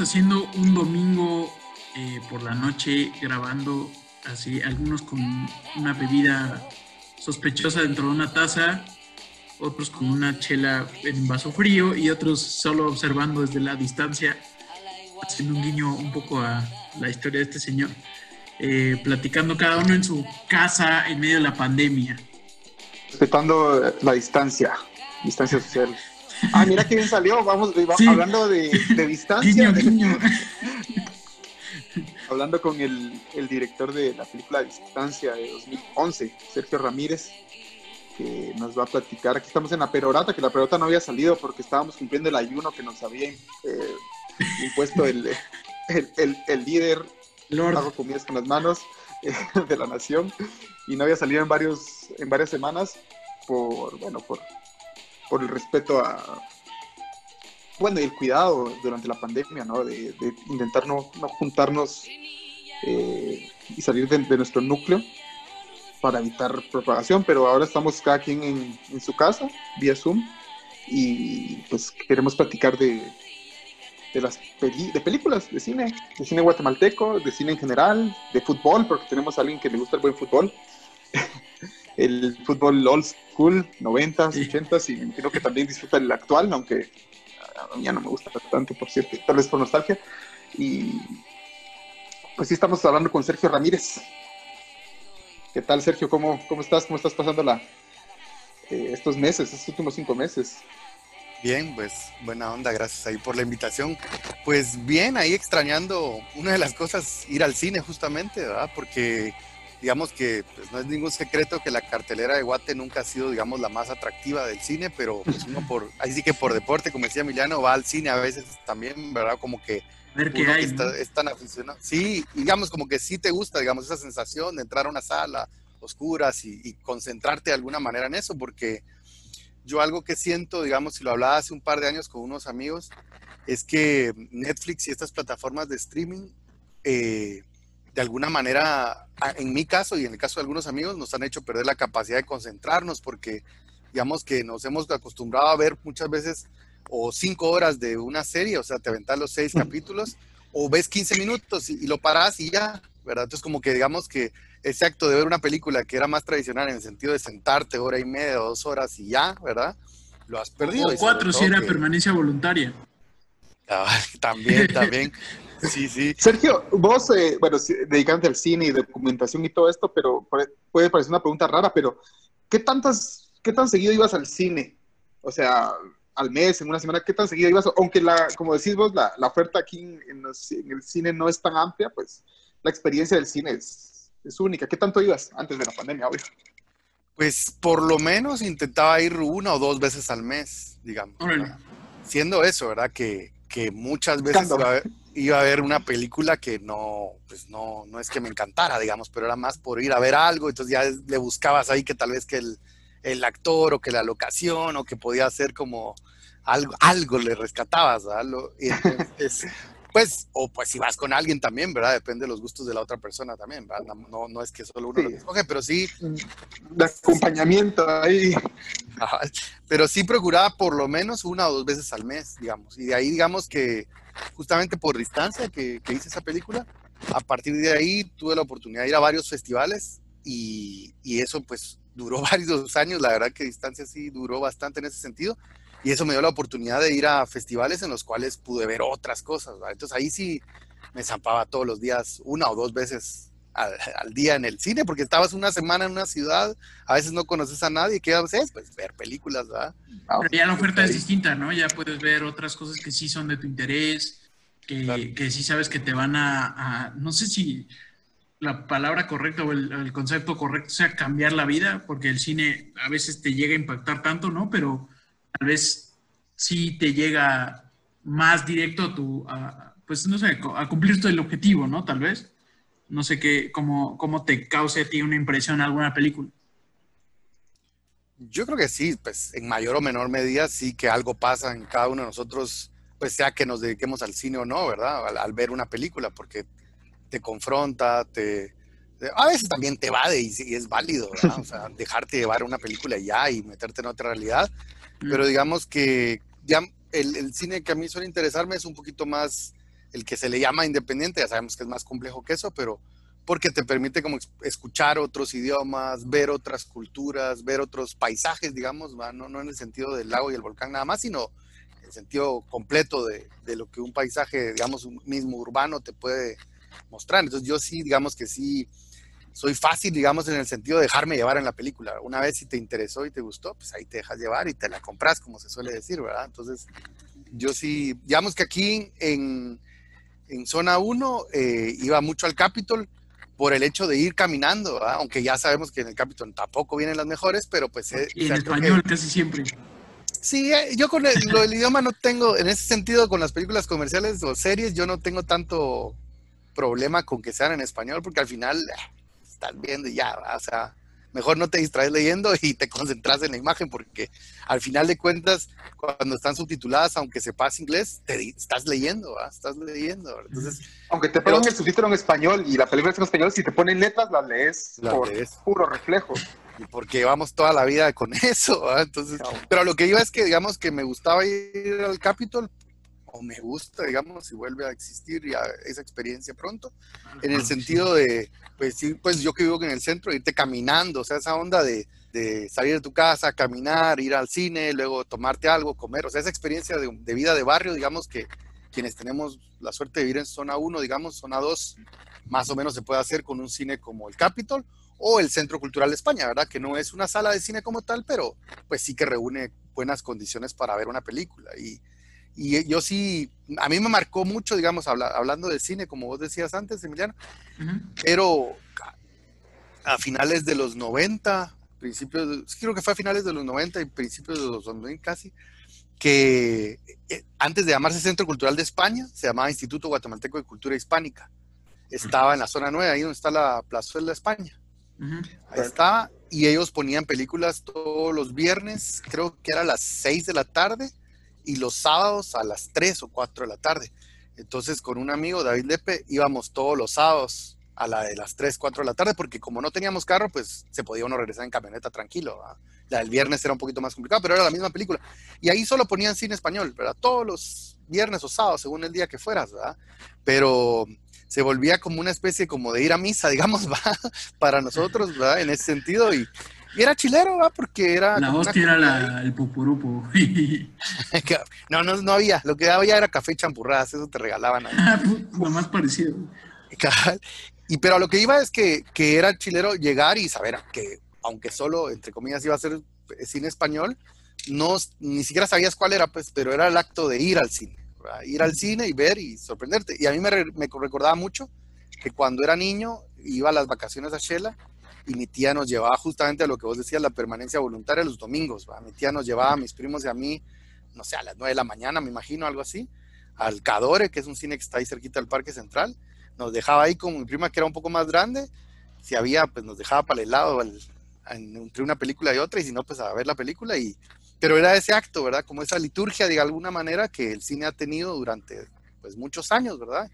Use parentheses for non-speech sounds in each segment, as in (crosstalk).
haciendo un domingo eh, por la noche grabando así, algunos con una bebida sospechosa dentro de una taza, otros con una chela en vaso frío y otros solo observando desde la distancia, haciendo un guiño un poco a la historia de este señor, eh, platicando cada uno en su casa en medio de la pandemia. Respetando la distancia, distancia social. Ah, mira qué bien salió. Vamos, hablando de, distancia. (laughs) hablando con el, director de la película Distancia de 2011, Sergio Ramírez, que nos va a platicar. Aquí estamos en la perorata, que la perorata no había salido porque estábamos cumpliendo el ayuno que nos había eh, impuesto el, el, líder. Lord. Hago comidas con las manos eh, de la nación y no había salido en varios en varias semanas por bueno por por el respeto a, bueno, y el cuidado durante la pandemia, ¿no? De, intentar no, juntarnos eh, y salir de, nuestro núcleo para evitar propagación, pero ahora estamos cada quien en, su casa, vía Zoom, y pues queremos platicar de, de las de películas, de cine, de cine guatemalteco, de cine en general, de fútbol, porque tenemos a alguien que le gusta el buen fútbol. (laughs) el fútbol old school, 90s, 80s, y creo que también disfruta el actual, aunque a mí ya no me gusta tanto, por cierto, tal vez por nostalgia. Y pues sí, estamos hablando con Sergio Ramírez. ¿Qué tal, Sergio? ¿Cómo, cómo estás? ¿Cómo estás pasando la, eh, estos meses, estos últimos cinco meses? Bien, pues buena onda, gracias ahí por la invitación. Pues bien, ahí extrañando una de las cosas, ir al cine justamente, ¿verdad? Porque digamos que pues, no es ningún secreto que la cartelera de Guate nunca ha sido, digamos, la más atractiva del cine, pero pues uno por, ahí sí que por deporte, como decía Emiliano, va al cine a veces también, ¿verdad? Como que ver qué hay, está, es tan aficionado. Sí, digamos como que sí te gusta, digamos, esa sensación de entrar a una sala oscuras y, y, concentrarte de alguna manera en eso, porque yo algo que siento, digamos, si lo hablaba hace un par de años con unos amigos, es que Netflix y estas plataformas de streaming eh, de alguna manera, en mi caso y en el caso de algunos amigos, nos han hecho perder la capacidad de concentrarnos porque, digamos que nos hemos acostumbrado a ver muchas veces o cinco horas de una serie, o sea, te aventas los seis capítulos, o ves 15 minutos y, lo paras y ya, ¿verdad? Entonces, como que digamos que ese acto de ver una película que era más tradicional en el sentido de sentarte hora y media o dos horas y ya, ¿verdad? Lo has perdido. O cuatro si era permanencia voluntaria. (laughs) también, también. Sí, sí. Sergio, vos, eh, bueno, dedicándote al cine y documentación y todo esto, pero puede parecer una pregunta rara, pero ¿qué tantas, qué tan seguido ibas al cine? O sea, al mes, en una semana, ¿qué tan seguido ibas? Aunque la, como decís vos, la, la oferta aquí en, el cine no es tan amplia, pues la experiencia del cine es, es única. ¿Qué tanto ibas antes de la pandemia, obvio? Pues por lo menos intentaba ir una o dos veces al mes, digamos. Siendo eso, ¿verdad? Que, que muchas veces iba a ver una película que no, pues no, no es que me encantara, digamos, pero era más por ir a ver algo, entonces ya le buscabas ahí que tal vez que el, el actor o que la locación o que podía ser como algo, algo le rescatabas, ¿verdad? Y entonces, (laughs) pues, o pues si vas con alguien también, ¿verdad? Depende de los gustos de la otra persona también, ¿verdad? No, no es que solo uno lo escoge, pero sí. De acompañamiento ahí. pero sí procuraba por lo menos una o dos veces al mes, digamos. Y de ahí, digamos que justamente por distancia que, que hice esa película, a partir de ahí tuve la oportunidad de ir a varios festivales y, y eso pues duró (laughs) varios años, la verdad que distancia sí duró bastante en ese sentido y eso me dio la oportunidad de ir a festivales en los cuales pude ver otras cosas. Entonces ahí sí me zampaba todos los días, una o dos veces al, día en el cine, porque estabas una semana en una ciudad, a veces no conoces a nadie, ¿qué haces? Pues ver películas, ¿verdad? Pero ya la oferta es distinta, ¿no? Ya puedes ver otras cosas que sí son de tu interés, que, que sí sabes que te van a, no sé si la palabra correcta o el, el, concepto correcto sea cambiar la vida, porque el cine a veces te llega a impactar tanto, ¿no? Pero tal vez sí te llega más directo a tu, pues no sé, a cumplir el objetivo, ¿no? Tal vez. No sé qué, cómo, cómo te cause a ti una impresión alguna película. Yo creo que sí, pues en mayor o menor medida sí que algo pasa en cada uno de nosotros, pues sea que nos dediquemos al cine o no, ¿verdad? Al, ver una película, porque te confronta, te, a veces también te evade y, y, es válido, ¿verdad? O sea, dejarte llevar una película ya y meterte en otra realidad pero digamos que ya el, cine que a mí suele interesarme es un poquito más el que se le llama independiente, ya sabemos que es más complejo que eso, pero porque te permite como escuchar otros idiomas, ver otras culturas, ver otros paisajes, digamos, no, no en el sentido del lago y el volcán nada más, sino en el sentido completo de, de lo que un paisaje, digamos, un mismo urbano te puede mostrar. Entonces yo sí, digamos que sí, soy fácil, digamos, en el sentido de dejarme llevar en la película. Una vez si te interesó y te gustó, pues ahí te dejas llevar y te la compras, como se suele decir, ¿verdad? Entonces, yo sí, digamos que aquí en, en zona 1 eh, iba mucho al Capitol por el hecho de ir caminando, ¿verdad? aunque ya sabemos que en el Capitol tampoco vienen las mejores, pero pues... Eh, y en español casi siempre. Sí, eh, yo con el, lo del idioma no tengo, en ese sentido, con las películas comerciales o series, yo no tengo tanto problema con que sean en español, porque al final estás viendo y ya, o sea, mejor no te distraes leyendo (laughs) y te concentras en la imagen porque al final de cuentas, cuando están subtituladas, aunque sepas inglés, te estás leyendo, estás leyendo. Entonces, aunque te pongan el subtítulo en español y la película es en español, si te ponen letras, las lees por puro reflejo. Porque vamos toda la vida con (laughs) eso, entonces, pero lo que iba es que digamos que me gustaba ir al Capitol o me gusta, digamos, si vuelve a existir ya esa experiencia pronto, en el sentido de, pues sí, pues yo que vivo en el centro, irte caminando, o sea, esa onda de, de salir de tu casa, caminar, ir al cine, luego tomarte algo, comer, o sea, esa experiencia de, de, vida de barrio, digamos que quienes tenemos la suerte de vivir en zona 1, digamos, zona 2, más o menos se puede hacer con un cine como el Capitol o el Centro Cultural de España, ¿verdad? Que no es una sala de cine como tal, pero pues sí que reúne buenas condiciones para ver una película. Y, y yo sí, a mí me marcó mucho, digamos, hablando de cine, como vos decías antes, Emiliano, pero a finales de los 90, principios, creo que fue a finales de los 90 y principios de los 2000 casi, que eh, antes de llamarse Centro Cultural de España, se llamaba Instituto Guatemalteco de Cultura Hispánica. Estaba en la zona 9, ahí donde está la Plazuela de España. Ahí estaba, y ellos ponían películas todos los viernes, creo que era a las 6 de la tarde, y los sábados a las 3 o 4 de la tarde. Entonces con un amigo, David Lepe, íbamos todos los sábados a la de las 3, 4 de la tarde, porque como no teníamos carro, pues se podía uno regresar en camioneta tranquilo. La del viernes era un poquito más complicado, pero era la misma película. Y ahí solo ponían cine español, ¿verdad? Todos los viernes o sábados, según el día que fueras, ¿verdad? Pero se volvía como una especie como de ir a misa, (laughs) digamos, ¿va? para nosotros, ¿verdad? En ese sentido, y, y era chilero, ¿va? Porque era. La hostia era la, el pupurupo. (laughs) no, no, no había. Lo que había era café y champurradas, eso te regalaban ahí. (laughs) Lo más parecido. Y pero a lo que iba es que, que era chilero llegar y saber que, aunque solo, entre comillas, iba a ser cine español, no, ni siquiera sabías cuál era, pues, pero era el acto de ir al cine. Ir al cine y ver y sorprenderte. Y a mí me, me recordaba mucho que cuando era niño iba a las vacaciones a Shela y mi tía nos llevaba justamente a lo que vos decías, la permanencia voluntaria los domingos. Mi tía nos llevaba a mis primos y a mí, no sé, a las 9 de la mañana, me imagino, algo así, al Cadore, que es un cine que está ahí cerquita del Parque Central. Nos dejaba ahí con mi prima, que era un poco más grande. Si había, pues nos dejaba para el lado, entre una película y otra, y si no, pues a ver la película. Y, pero era ese acto, ¿verdad? Como esa liturgia, de alguna manera, que el cine ha tenido durante pues muchos años, ¿verdad?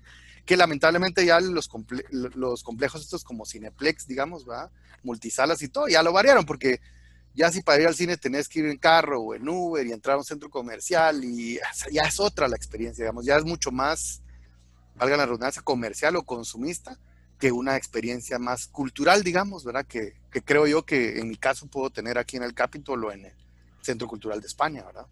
Que lamentablemente ya los, complejos estos como Cineplex, digamos, ¿verdad? Multisalas y todo, ya lo variaron porque ya si para ir al cine tenés que ir en carro o en Uber y entrar a un centro comercial y ya es otra la experiencia, digamos, ya es mucho más, valga la redundancia, comercial o consumista que una experiencia más cultural, digamos, ¿verdad? Que, que creo yo que en mi caso puedo tener aquí en el Capitol o en el Centro Cultural de España, ¿verdad?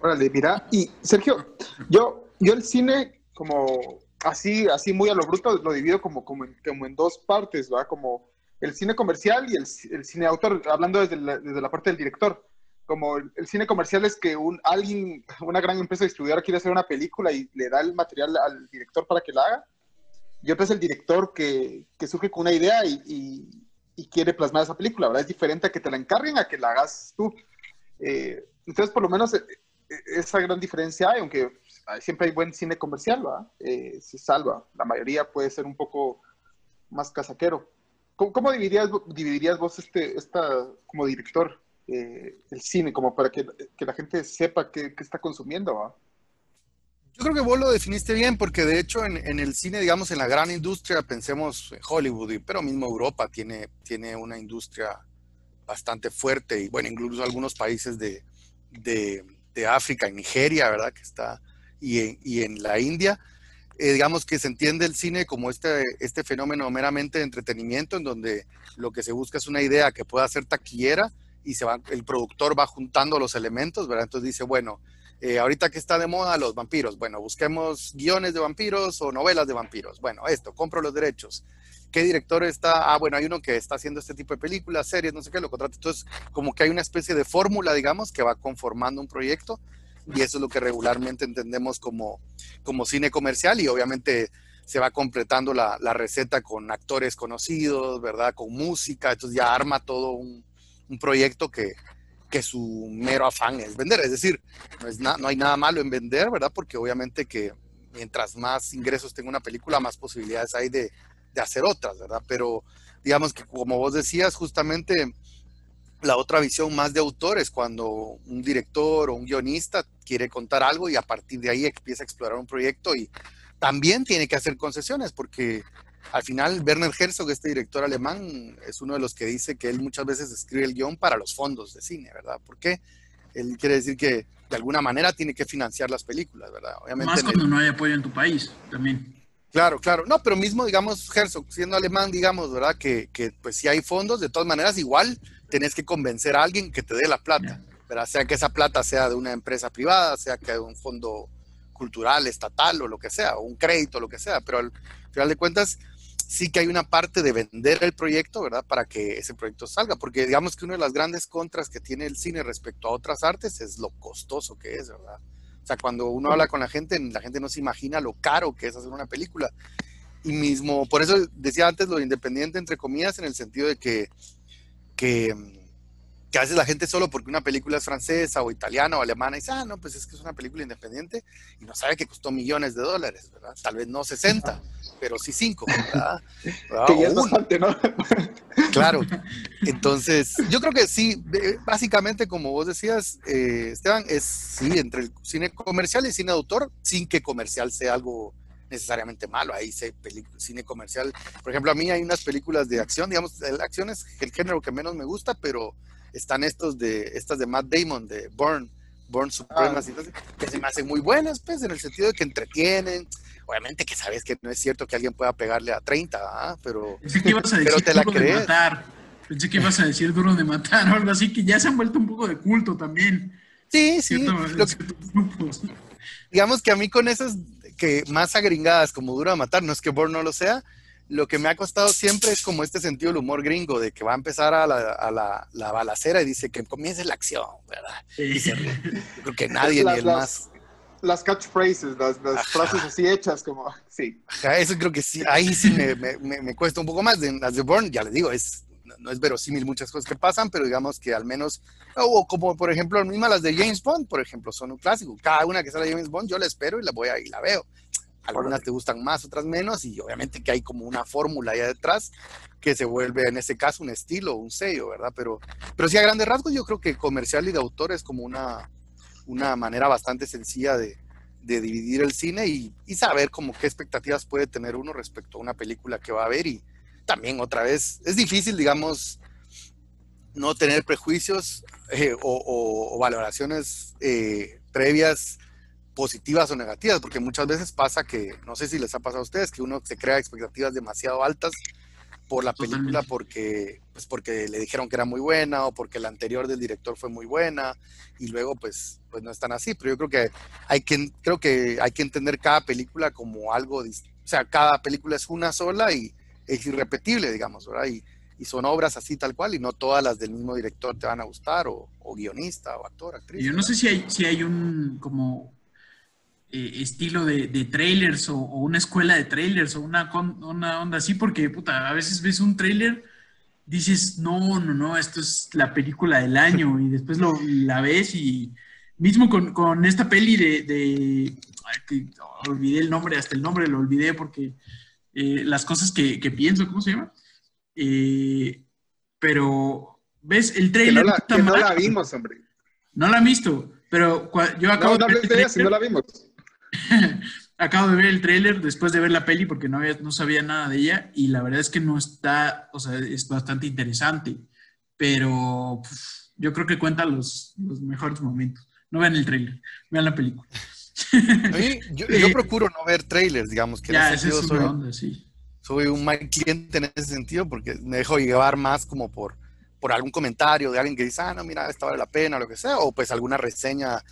Órale, mira, y Sergio, yo, yo el cine como así, así muy a lo bruto lo divido como, como, en, como en dos partes, ¿verdad? Como el cine comercial y el, el cine autor, hablando desde la, desde la, parte del director. Como el, el, cine comercial es que un, alguien, una gran empresa distribuidora quiere hacer una película y le da el material al director para que la haga. Y otro es el director que, que surge con una idea y, y, y, quiere plasmar esa película, ¿verdad? Es diferente a que te la encarguen a que la hagas tú. Eh, entonces, por lo menos eh, esa gran diferencia hay, aunque siempre hay buen cine comercial. Eh, se salva. La mayoría puede ser un poco más casaquero. ¿Cómo, cómo dividirías, dividirías, vos este, esta, como director eh, el cine, como para que, que la gente sepa qué, qué está consumiendo? ¿verdad? Yo creo que vos lo definiste bien, porque de hecho en, en, el cine, digamos, en la gran industria, pensemos en Hollywood, pero mismo Europa tiene, tiene una industria bastante fuerte y bueno, incluso algunos países de, de, de África, en Nigeria, ¿verdad? Que está, y en, la India, eh, digamos que se entiende el cine como este, este fenómeno meramente de entretenimiento, en donde lo que se busca es una idea que pueda ser taquillera y se va, el productor va juntando los elementos, ¿verdad? Entonces dice, bueno, eh, ahorita que está de moda los vampiros, bueno, busquemos guiones de vampiros o novelas de vampiros. Bueno, esto, compro los derechos. ¿Qué director está? Ah, bueno, hay uno que está haciendo este tipo de películas, series, no sé qué, lo contrata. Entonces, como que hay una especie de fórmula, digamos, que va conformando un proyecto y eso es lo que regularmente entendemos como, como cine comercial y obviamente se va completando la, receta con actores conocidos, ¿verdad? Con música, entonces ya arma todo un, un proyecto que, que, su mero afán es vender. Es decir, no, es no hay nada malo en vender, ¿verdad? Porque obviamente que mientras más ingresos tenga una película, más posibilidades hay de, de hacer otras, ¿verdad? Pero digamos que como vos decías, justamente la otra visión más de autor es cuando un director o un guionista quiere contar algo y a partir de ahí empieza a explorar un proyecto y también tiene que hacer concesiones porque al final Werner Herzog, este director alemán, es uno de los que dice que él muchas veces escribe el guion para los fondos de cine, ¿verdad? Porque él quiere decir que de alguna manera tiene que financiar las películas, ¿verdad? Obviamente Más cuando el... no hay apoyo en tu país, también. Claro, claro. No, pero mismo, digamos, Herzog, siendo alemán, digamos, ¿verdad? Que, que pues si hay fondos, de todas maneras, igual tenés que convencer a alguien que te dé la plata, ¿verdad? Sea que esa plata sea de una empresa privada, sea que de un fondo cultural, estatal o lo que sea, o un crédito, lo que sea, pero al final de cuentas sí que hay una parte de vender el proyecto, ¿verdad? Para que ese proyecto salga, porque digamos que una de las grandes contras que tiene el cine respecto a otras artes es lo costoso que es, ¿verdad? O sea, cuando uno habla con la gente, la gente no se imagina lo caro que es hacer una película. Y mismo, por eso decía antes lo independiente, entre comillas, en el sentido de que que, que a veces la gente solo porque una película es francesa o italiana o alemana dice, ah, no, pues es que es una película independiente y no sabe que costó millones de dólares, ¿verdad? Tal vez no 60, pero sí 5, ¿verdad? (laughs) Que ya es bastante, ¿no? (laughs) Claro. Entonces, yo creo que sí, básicamente, como vos decías, eh, Esteban, es sí, entre el cine comercial y cine de autor, sin que comercial sea algo necesariamente malo. Ahí se cine comercial. Por ejemplo, a mí hay unas películas de acción, digamos, la acción es el género que menos me gusta, pero están estos de, estas de Matt Damon, de Burn, Burn Supremacy, ah. que se me hacen muy buenas, pues, en el sentido de que entretienen. Obviamente que sabes que no es cierto que alguien pueda pegarle a 30, ¿ah? pero, Pensé que ibas a decir pero te la duro crees. De matar. Pensé que ibas a decir duro de matar o (laughs) algo así, que ya se han vuelto un poco de culto también. Sí, sí. Lo que, digamos que a mí con esas que más agringadas como Duro de Matar, no es que Bourne no lo sea, lo que me ha costado siempre es como este sentido del humor gringo, de que va a empezar a la, a la, la balacera y dice que comience la acción, ¿verdad? Sí. Yo creo que (laughs) nadie las, ni el las, más. Las catchphrases, las, las frases así hechas, como, (laughs) sí. Ajá, eso creo que sí, ahí sí me, me, me, me cuesta un poco más. De, las de Bourne, ya les digo, es, no es verosímil muchas cosas que pasan, pero digamos que al menos, o como por ejemplo, misma las de James Bond, por ejemplo, son un clásico. Cada una que sale de James Bond, yo la espero y la voy a, y la veo. Algunas te gustan más, otras menos, y obviamente que hay como una fórmula allá detrás que se vuelve en ese caso un estilo, un sello, ¿verdad? Pero, pero sí a grandes rasgos yo creo que comercial y de autor es como una, una manera bastante sencilla de, de dividir el cine y, y, saber como qué expectativas puede tener uno respecto a una película que va a ver y también otra vez es difícil, digamos, no tener prejuicios eh, o, valoraciones eh, previas positivas o negativas, porque muchas veces pasa que, no sé si les ha pasado a ustedes, que uno se crea expectativas demasiado altas por la película porque, pues porque le dijeron que era muy buena o porque la anterior del director fue muy buena y luego pues, pues no están así, pero yo creo que hay que, creo que hay que entender cada película como algo, o sea, cada película es una sola y es irrepetible, digamos, ¿verdad? Y, y son obras así tal cual y no todas las del mismo director te van a gustar o, guionista o actor, actriz. Yo no sé si hay, si hay un como eh, estilo de, trailers o, una escuela de trailers o una, una onda así, porque puta, a veces ves un trailer, dices, no, no, no, esto es la película del año y después lo, la ves y mismo con, esta peli de, olvidé el nombre, hasta el nombre lo olvidé porque eh, las cosas que, que pienso, ¿cómo se llama? Eh, pero, ¿ves? El trailer. Que no la, vimos, hombre. No la han visto, pero yo acabo de ver. El no la vimos. Acabo de ver el trailer después de ver la peli porque no, había, no sabía nada de ella y la verdad es que no está, o sea, es bastante interesante, pero yo creo que cuenta los, los, mejores momentos. No vean el trailer, vean la película. yo, yo, (laughs) procuro no ver trailers, digamos, que ya, esa es una onda, sí soy un mal cliente en ese sentido porque me dejo llevar más como por, por algún comentario de alguien que dice, ah, no, mira, esta vale la pena, lo que sea, o pues alguna reseña.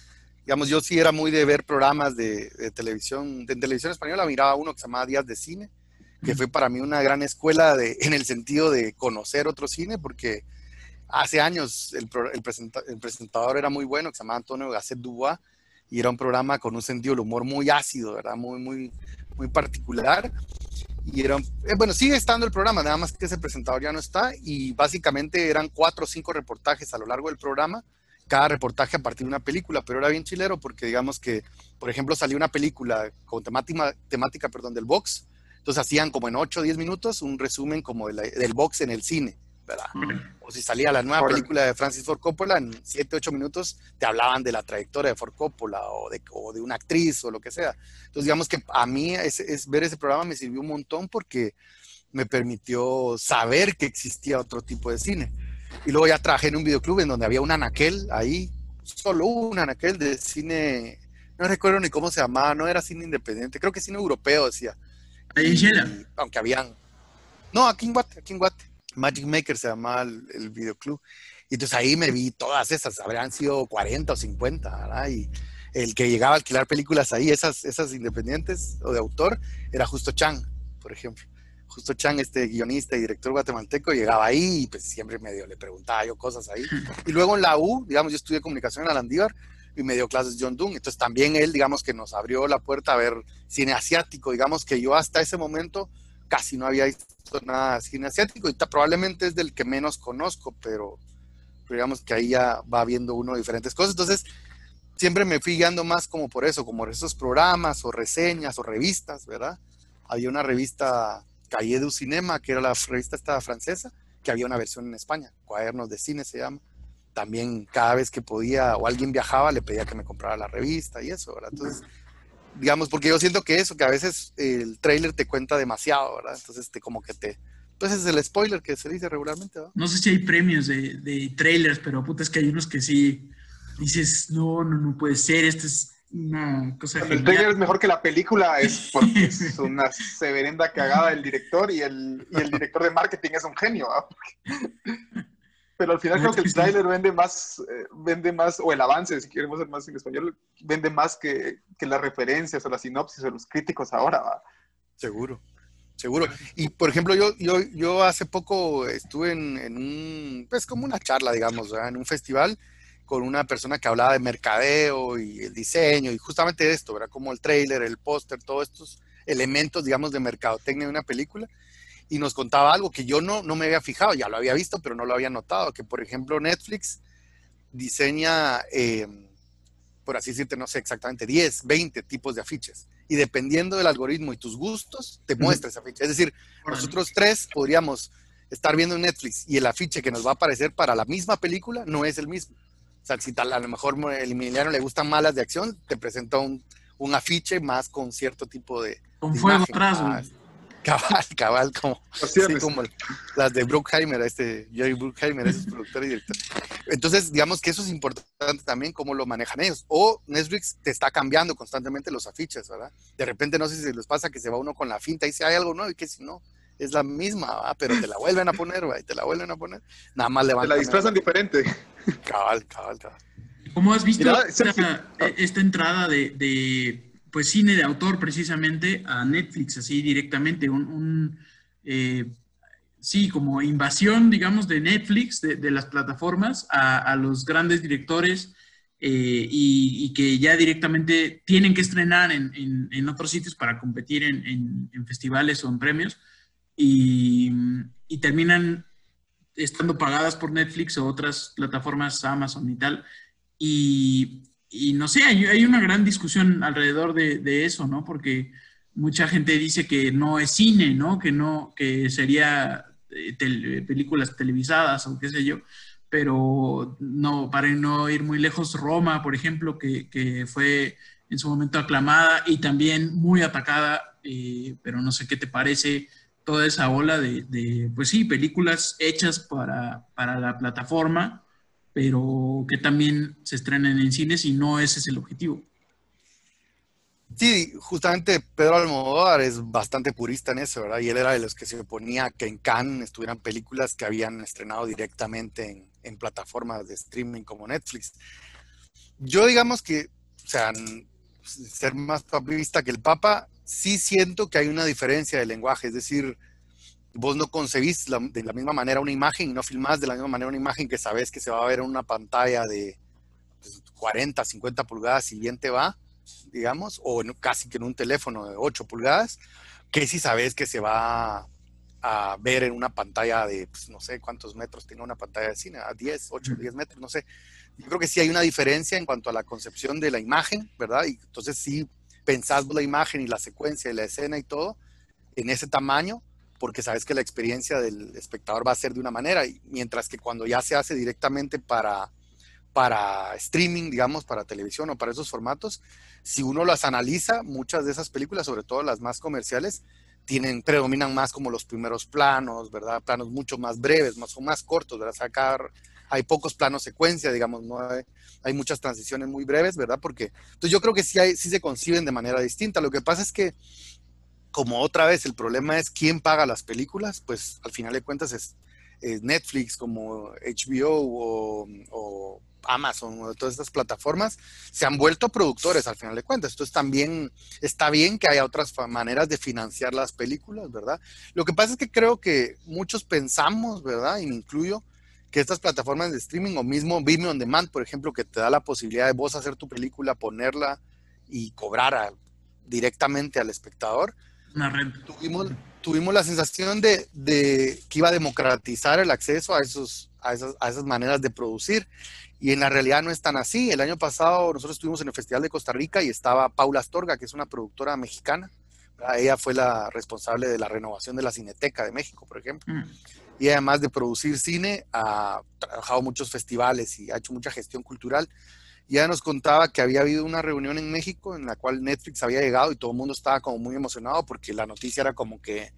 Digamos, yo sí era muy de ver programas de, televisión, de televisión española, miraba uno que se llamaba Días de Cine, que fue para mí una gran escuela de, (laughs) en el sentido de conocer otro cine, porque hace años el, el, el presentador era muy bueno, que se llamaba Antonio Gasset Dubois, y era un programa con un sentido del humor muy ácido, ¿verdad? Muy, muy, muy particular. Y eran, eh, bueno, sigue estando el programa, nada más que ese presentador ya no está. Y básicamente eran cuatro o cinco reportajes a lo largo del programa, cada reportaje a partir de una película, pero era bien chilero porque digamos que, por ejemplo, salió una película con temática, temática perdón, del box. Entonces hacían como en 8 o 10 minutos un resumen como del box en el cine. O si salía la nueva película de Francis Ford Coppola, en 7, 8 minutos te hablaban de la trayectoria de Ford Coppola o de, o de una actriz o lo que sea. Entonces, digamos que a mí es, ver ese programa me sirvió un montón porque me permitió saber que existía otro tipo de cine. Y luego ya trabajé en un videoclub en donde había un anaquel ahí, solo un anaquel de cine, no recuerdo ni cómo se llamaba, no era cine independiente, creo que cine europeo decía. Ahí en Aunque habían... No, aquí en Guate, aquí en Guate. Magic Maker se llamaba el, videoclub. Y entonces ahí me vi todas esas, habrían sido 40 o 50, ¿verdad? Y el que llegaba a alquilar películas ahí, esas, esas independientes o de autor, era Justo Chang, por ejemplo. Justo Chang, este guionista y director guatemalteco, llegaba ahí y pues siempre medio le preguntaba yo cosas ahí. (laughs) Y luego en la U, digamos, yo estudié comunicación en Alandívar y me dio clases John Doon. Entonces también él, digamos, que nos abrió la puerta a ver cine asiático. Digamos que yo hasta ese momento casi no había visto nada cine asiático y probablemente es del que menos conozco, pero, digamos que ahí ya va viendo uno diferentes cosas. Entonces, siempre me fui guiando más como por eso, como esos programas o reseñas o revistas, ¿verdad? Había una revista Calle du Cinema, que era la revista esta francesa, que había una versión en España, Cuadernos de Cine se llama. También cada vez que podía o alguien viajaba le pedía que me comprara la revista y eso, ¿verdad? Entonces, digamos, porque yo siento que eso, que a veces el trailer te cuenta demasiado, ¿verdad? Entonces, te, como que te... Pues es el spoiler que se dice regularmente, ¿verdad? No sé si hay premios de, de trailers, pero puta, es que hay unos que sí dices, no, no, no puede ser, esto es una cosa El trailer es mejor que la película, es (laughs) porque es una severenda cagada del director y el, y el director de marketing es un genio, ¿verdad? (laughs) pero al final creo que el tráiler vende más, eh, vende más, o el avance, si queremos ser más en español, vende más que, que las referencias o la sinopsis o los críticos ahora. ¿va? Seguro, seguro. Y por ejemplo, yo, yo, yo hace poco estuve en, en un, pues como una charla, digamos, en un festival con una persona que hablaba de mercadeo y el diseño y justamente esto, ¿verdad? Como el tráiler, el póster, todos estos elementos, digamos, de mercadotecnia de una película y nos contaba algo que yo no, no me había fijado, ya lo había visto, pero no lo había notado, que por ejemplo Netflix diseña, eh, por así decirte, no sé exactamente, 10, 20 tipos de afiches. Y dependiendo del algoritmo y tus gustos, te muestra esa afiche. Es decir, nosotros tres podríamos estar viendo Netflix y el afiche que nos va a aparecer para la misma película no es el mismo. O sea, si tal, a lo mejor el Emiliano le gustan malas de acción, te presenta un, un afiche más con cierto tipo de... Con fuego atrás. Cabal, (laughs) cabal, como, sí, como las de Bruckheimer, este Jerry Bruckheimer, es productor y director. Entonces, digamos que eso es importante también, cómo lo manejan ellos. O Netflix te está cambiando constantemente los afiches, ¿verdad? De repente, no sé si les pasa que se va uno con la finta y dice, hay algo nuevo, y que si no, es la misma, pero te la vuelven a poner, güey, te la vuelven a poner. Nada más levantan. Te la disfrazan diferente. Cabal, cabal, cabal. ¿Cómo has visto esta, entrada de, pues cine de autor precisamente a Netflix, así directamente? Un, eh, sí, como invasión, digamos, de Netflix, de, las plataformas, a, los grandes directores eh, y, que ya directamente tienen que estrenar en, otros sitios para competir en, festivales o en premios y, terminan estando pagadas por Netflix o otras plataformas, Amazon y tal. Y, no sé, hay, una gran discusión alrededor de, eso, ¿no? Porque mucha gente dice que no es cine, ¿no? Que no, que sería eh, películas televisadas o qué sé yo. Pero no, para no ir muy lejos, Roma, por ejemplo, que, fue en su momento aclamada y también muy atacada, eh, pero no sé qué te parece toda esa ola de, pues sí, películas hechas para, para la plataforma pero que también se estrenen en cines y no ese es el objetivo. Sí, justamente Pedro Almodóvar es bastante purista en eso, ¿verdad? Y él era de los que se oponía que en Cannes estuvieran películas que habían estrenado directamente en, plataformas de streaming como Netflix. Yo digamos que, o sea, ser más papista que el Papa, sí siento que hay una diferencia de lenguaje, es decir, vos no concebís de la misma manera una imagen y no filmás de la misma manera una imagen que sabes que se va a ver en una pantalla de 40, pues, 50 pulgadas y bien te va, digamos, o casi que en un teléfono de 8 pulgadas, que si sabes que se va a ver en una pantalla de, pues, no sé cuántos metros tiene una pantalla de cine, a 10, 8, 10 metros, no sé. Yo creo que sí hay una diferencia en cuanto a la concepción de la imagen, ¿verdad? Y entonces sí pensás la imagen y la secuencia y la escena y todo en ese tamaño, porque sabes que la experiencia del espectador va a ser de una manera, mientras que cuando ya se hace directamente para, para streaming, digamos, para televisión o para esos formatos, si uno las analiza, muchas de esas películas, sobre todo las más comerciales, tienen, predominan más como los primeros planos, ¿verdad? Planos mucho más breves, más o más cortos, ¿verdad? Sacar, hay pocos planos secuencia, digamos, no hay, hay, muchas transiciones muy breves, ¿verdad? Porque, entonces yo creo que sí, hay, sí se conciben de manera distinta. Lo que pasa es que como otra vez el problema es quién paga las películas, pues al final de cuentas es, Netflix, como HBO o, Amazon o todas estas plataformas, se han vuelto productores al final de cuentas. Entonces también está bien que haya otras maneras de financiar las películas, ¿verdad? Lo que pasa es que creo que muchos pensamos, ¿verdad? Y me incluyo, que estas plataformas de streaming o mismo Vimeo On Demand, por ejemplo, que te da la posibilidad de vos hacer tu película, ponerla y cobrar directamente al espectador, Tuvimos, tuvimos la sensación de, que iba a democratizar el acceso a, esos, a, esas, a esas maneras de producir. Y en la realidad no es tan así. El año pasado nosotros estuvimos en el Festival de Costa Rica y estaba Paula Astorga, que es una productora mexicana. Ella fue la responsable de la renovación de la Cineteca de México, por ejemplo. Mm. Y además de producir cine, ha trabajado muchos festivales y ha hecho mucha gestión cultural ya nos contaba que había habido una reunión en México en la cual Netflix había llegado y todo el mundo estaba como muy emocionado porque la noticia era como que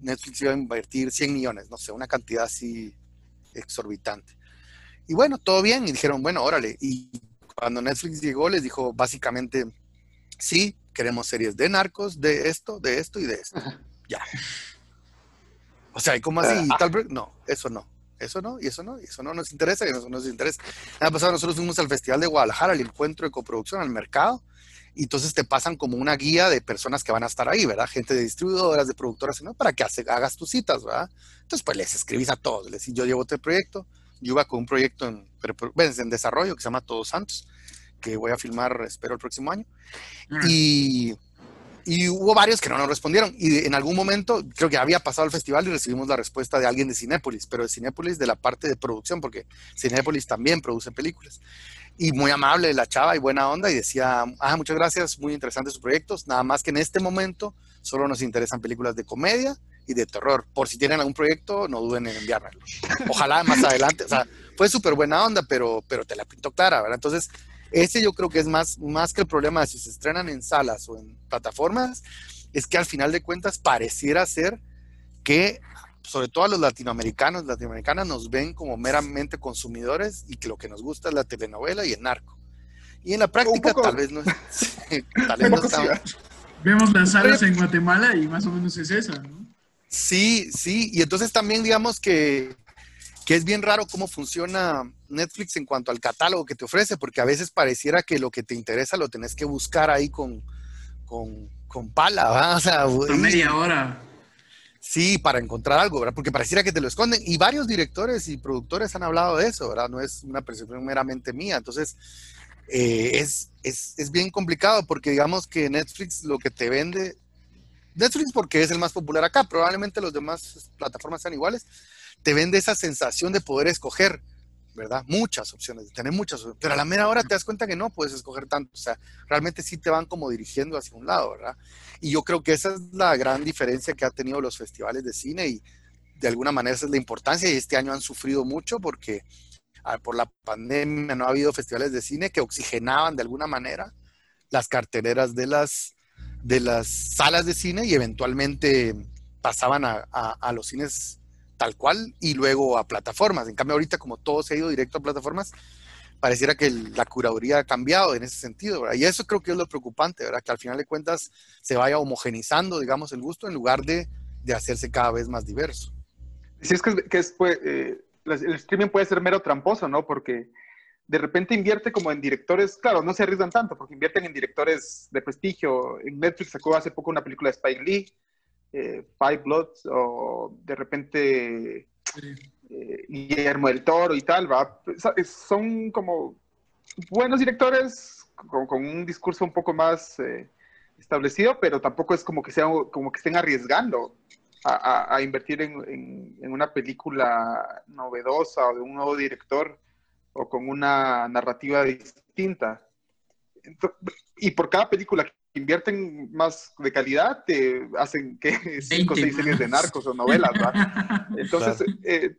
Netflix iba a invertir 100 millones, no sé, una cantidad así exorbitante. Y bueno, todo bien, y dijeron, bueno, órale. Y cuando Netflix llegó, les dijo básicamente, sí, queremos series de narcos, de esto, de esto y de esto. Ya. O sea, ¿y cómo así? Ah. Tal vez, no, eso no eso no, y eso no, y eso no nos interesa, y eso no nos interesa. El pasado nosotros fuimos al Festival de Guadalajara, al encuentro de coproducción, al mercado, y entonces te pasan como una guía de personas que van a estar ahí, ¿verdad? Gente de distribuidoras, de productoras, ¿no? Para que hagas tus citas, ¿verdad? Entonces, pues les escribís a todos, les decís, yo llevo este proyecto, yo iba con un proyecto en, en desarrollo que se llama Todos Santos, que voy a filmar, espero, el próximo año. Y y hubo varios que no nos respondieron. Y en algún momento, creo que había pasado el festival y recibimos la respuesta de alguien de Cinépolis, pero de Cinépolis de la parte de producción, porque Cinépolis también produce películas. Y muy amable la chava y buena onda y decía, ah, muchas gracias, muy interesantes sus proyectos, nada más que en este momento solo nos interesan películas de comedia y de terror. Por si tienen algún proyecto, no duden en enviármelo. Ojalá más adelante, o sea, fue súper buena onda, pero, pero te la pintó clara, ¿verdad? Entonces, ese yo creo que es más, más que el problema de si se estrenan en salas o en plataformas, es que al final de cuentas pareciera ser que sobre todo a los latinoamericanos, latinoamericanas nos ven como meramente consumidores y que lo que nos gusta es la telenovela y el narco. Y en la práctica tal vez no, (laughs) tal vez no Vemos las salas en Guatemala y más o menos es esa, ¿no? Sí, sí, y entonces también digamos que, que es bien raro cómo funciona Netflix en cuanto al catálogo que te ofrece, porque a veces pareciera que lo que te interesa lo tenés que buscar ahí con, con, con pala, ¿va? O sea, media hora. Sí, para encontrar algo, ¿verdad? Porque pareciera que te lo esconden. Y varios directores y productores han hablado de eso, ¿verdad? No es una percepción meramente mía. Entonces, eh, es, es, es, bien complicado porque digamos que Netflix lo que te vende, Netflix porque es el más popular acá, probablemente los demás plataformas sean iguales, te vende esa sensación de poder escoger ¿verdad? Muchas opciones, de tener muchas opciones, pero a la mera hora te das cuenta que no puedes escoger tanto, o sea, realmente sí te van como dirigiendo hacia un lado, ¿verdad? Y yo creo que esa es la gran diferencia que ha tenido los festivales de cine y de alguna manera esa es la importancia y este año han sufrido mucho porque ah, por la pandemia no ha habido festivales de cine que oxigenaban de alguna manera las carteleras de las, de las salas de cine y eventualmente pasaban a, a los cines tal cual y luego a plataformas. En cambio, ahorita como todo se ha ido directo a plataformas, pareciera que la curaduría ha cambiado en ese sentido. Y eso creo que es lo preocupante, ¿verdad? Que al final de cuentas se vaya homogenizando, digamos, el gusto en lugar de, de hacerse cada vez más diverso. Sí, es que, que es, pues, eh, el streaming puede ser mero tramposo, ¿no? Porque de repente invierte como en directores, claro, no se arriesgan tanto, porque invierten en directores de prestigio. En Netflix sacó hace poco una película de Spike Lee, eh, Five Bloods o de repente eh, Guillermo del Toro y tal, ¿va? Son como buenos directores con, un discurso un poco más eh, establecido, pero tampoco es como que, sea, como que estén arriesgando a, invertir en, en, una película novedosa o de un nuevo director o con una narrativa distinta. y por cada película invierten más de calidad, te hacen (laughs) que cinco o seis series de narcos o novelas, ¿verdad? (laughs) Entonces, eh,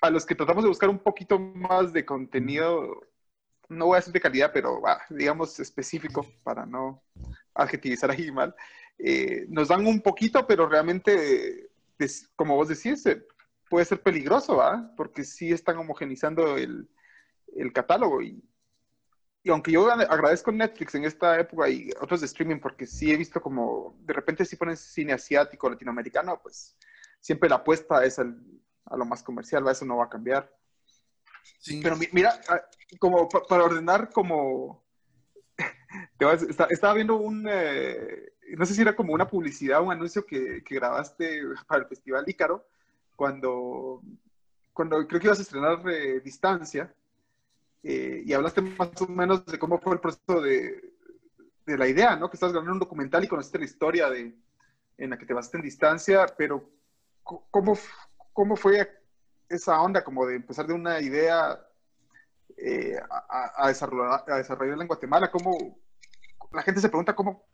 a los que tratamos de buscar un poquito más de contenido, no voy a decir de calidad, pero digamos específico, para no adjetivizar ahí mal, eh, nos dan un poquito, pero realmente, como vos decís, eh, puede ser peligroso. Porque sí están homogenizando el, el catálogo y, y aunque yo agradezco Netflix en esta época y otros de streaming, porque sí he visto como de repente si pones cine asiático, latinoamericano, pues siempre la apuesta es a lo más comercial, eso no va a cambiar. Pero mira, ah, como para ordenar como... (laughs) estaba viendo un... Eh, no sé si era como una publicidad, un anuncio que, que grabaste para el Festival Ícaro, cuando, cuando creo que ibas a estrenar eh, Distancia eh, y hablaste más o menos de cómo fue el proceso de, de la idea, ¿no? Que estás grabando un documental y conociste la historia de, en la que te basaste en distancia, pero ¿cómo, cómo fue esa onda como de empezar de una idea eh, a, desarrollar, a desarrollarla en Guatemala? ¿Cómo, la gente se pregunta cómo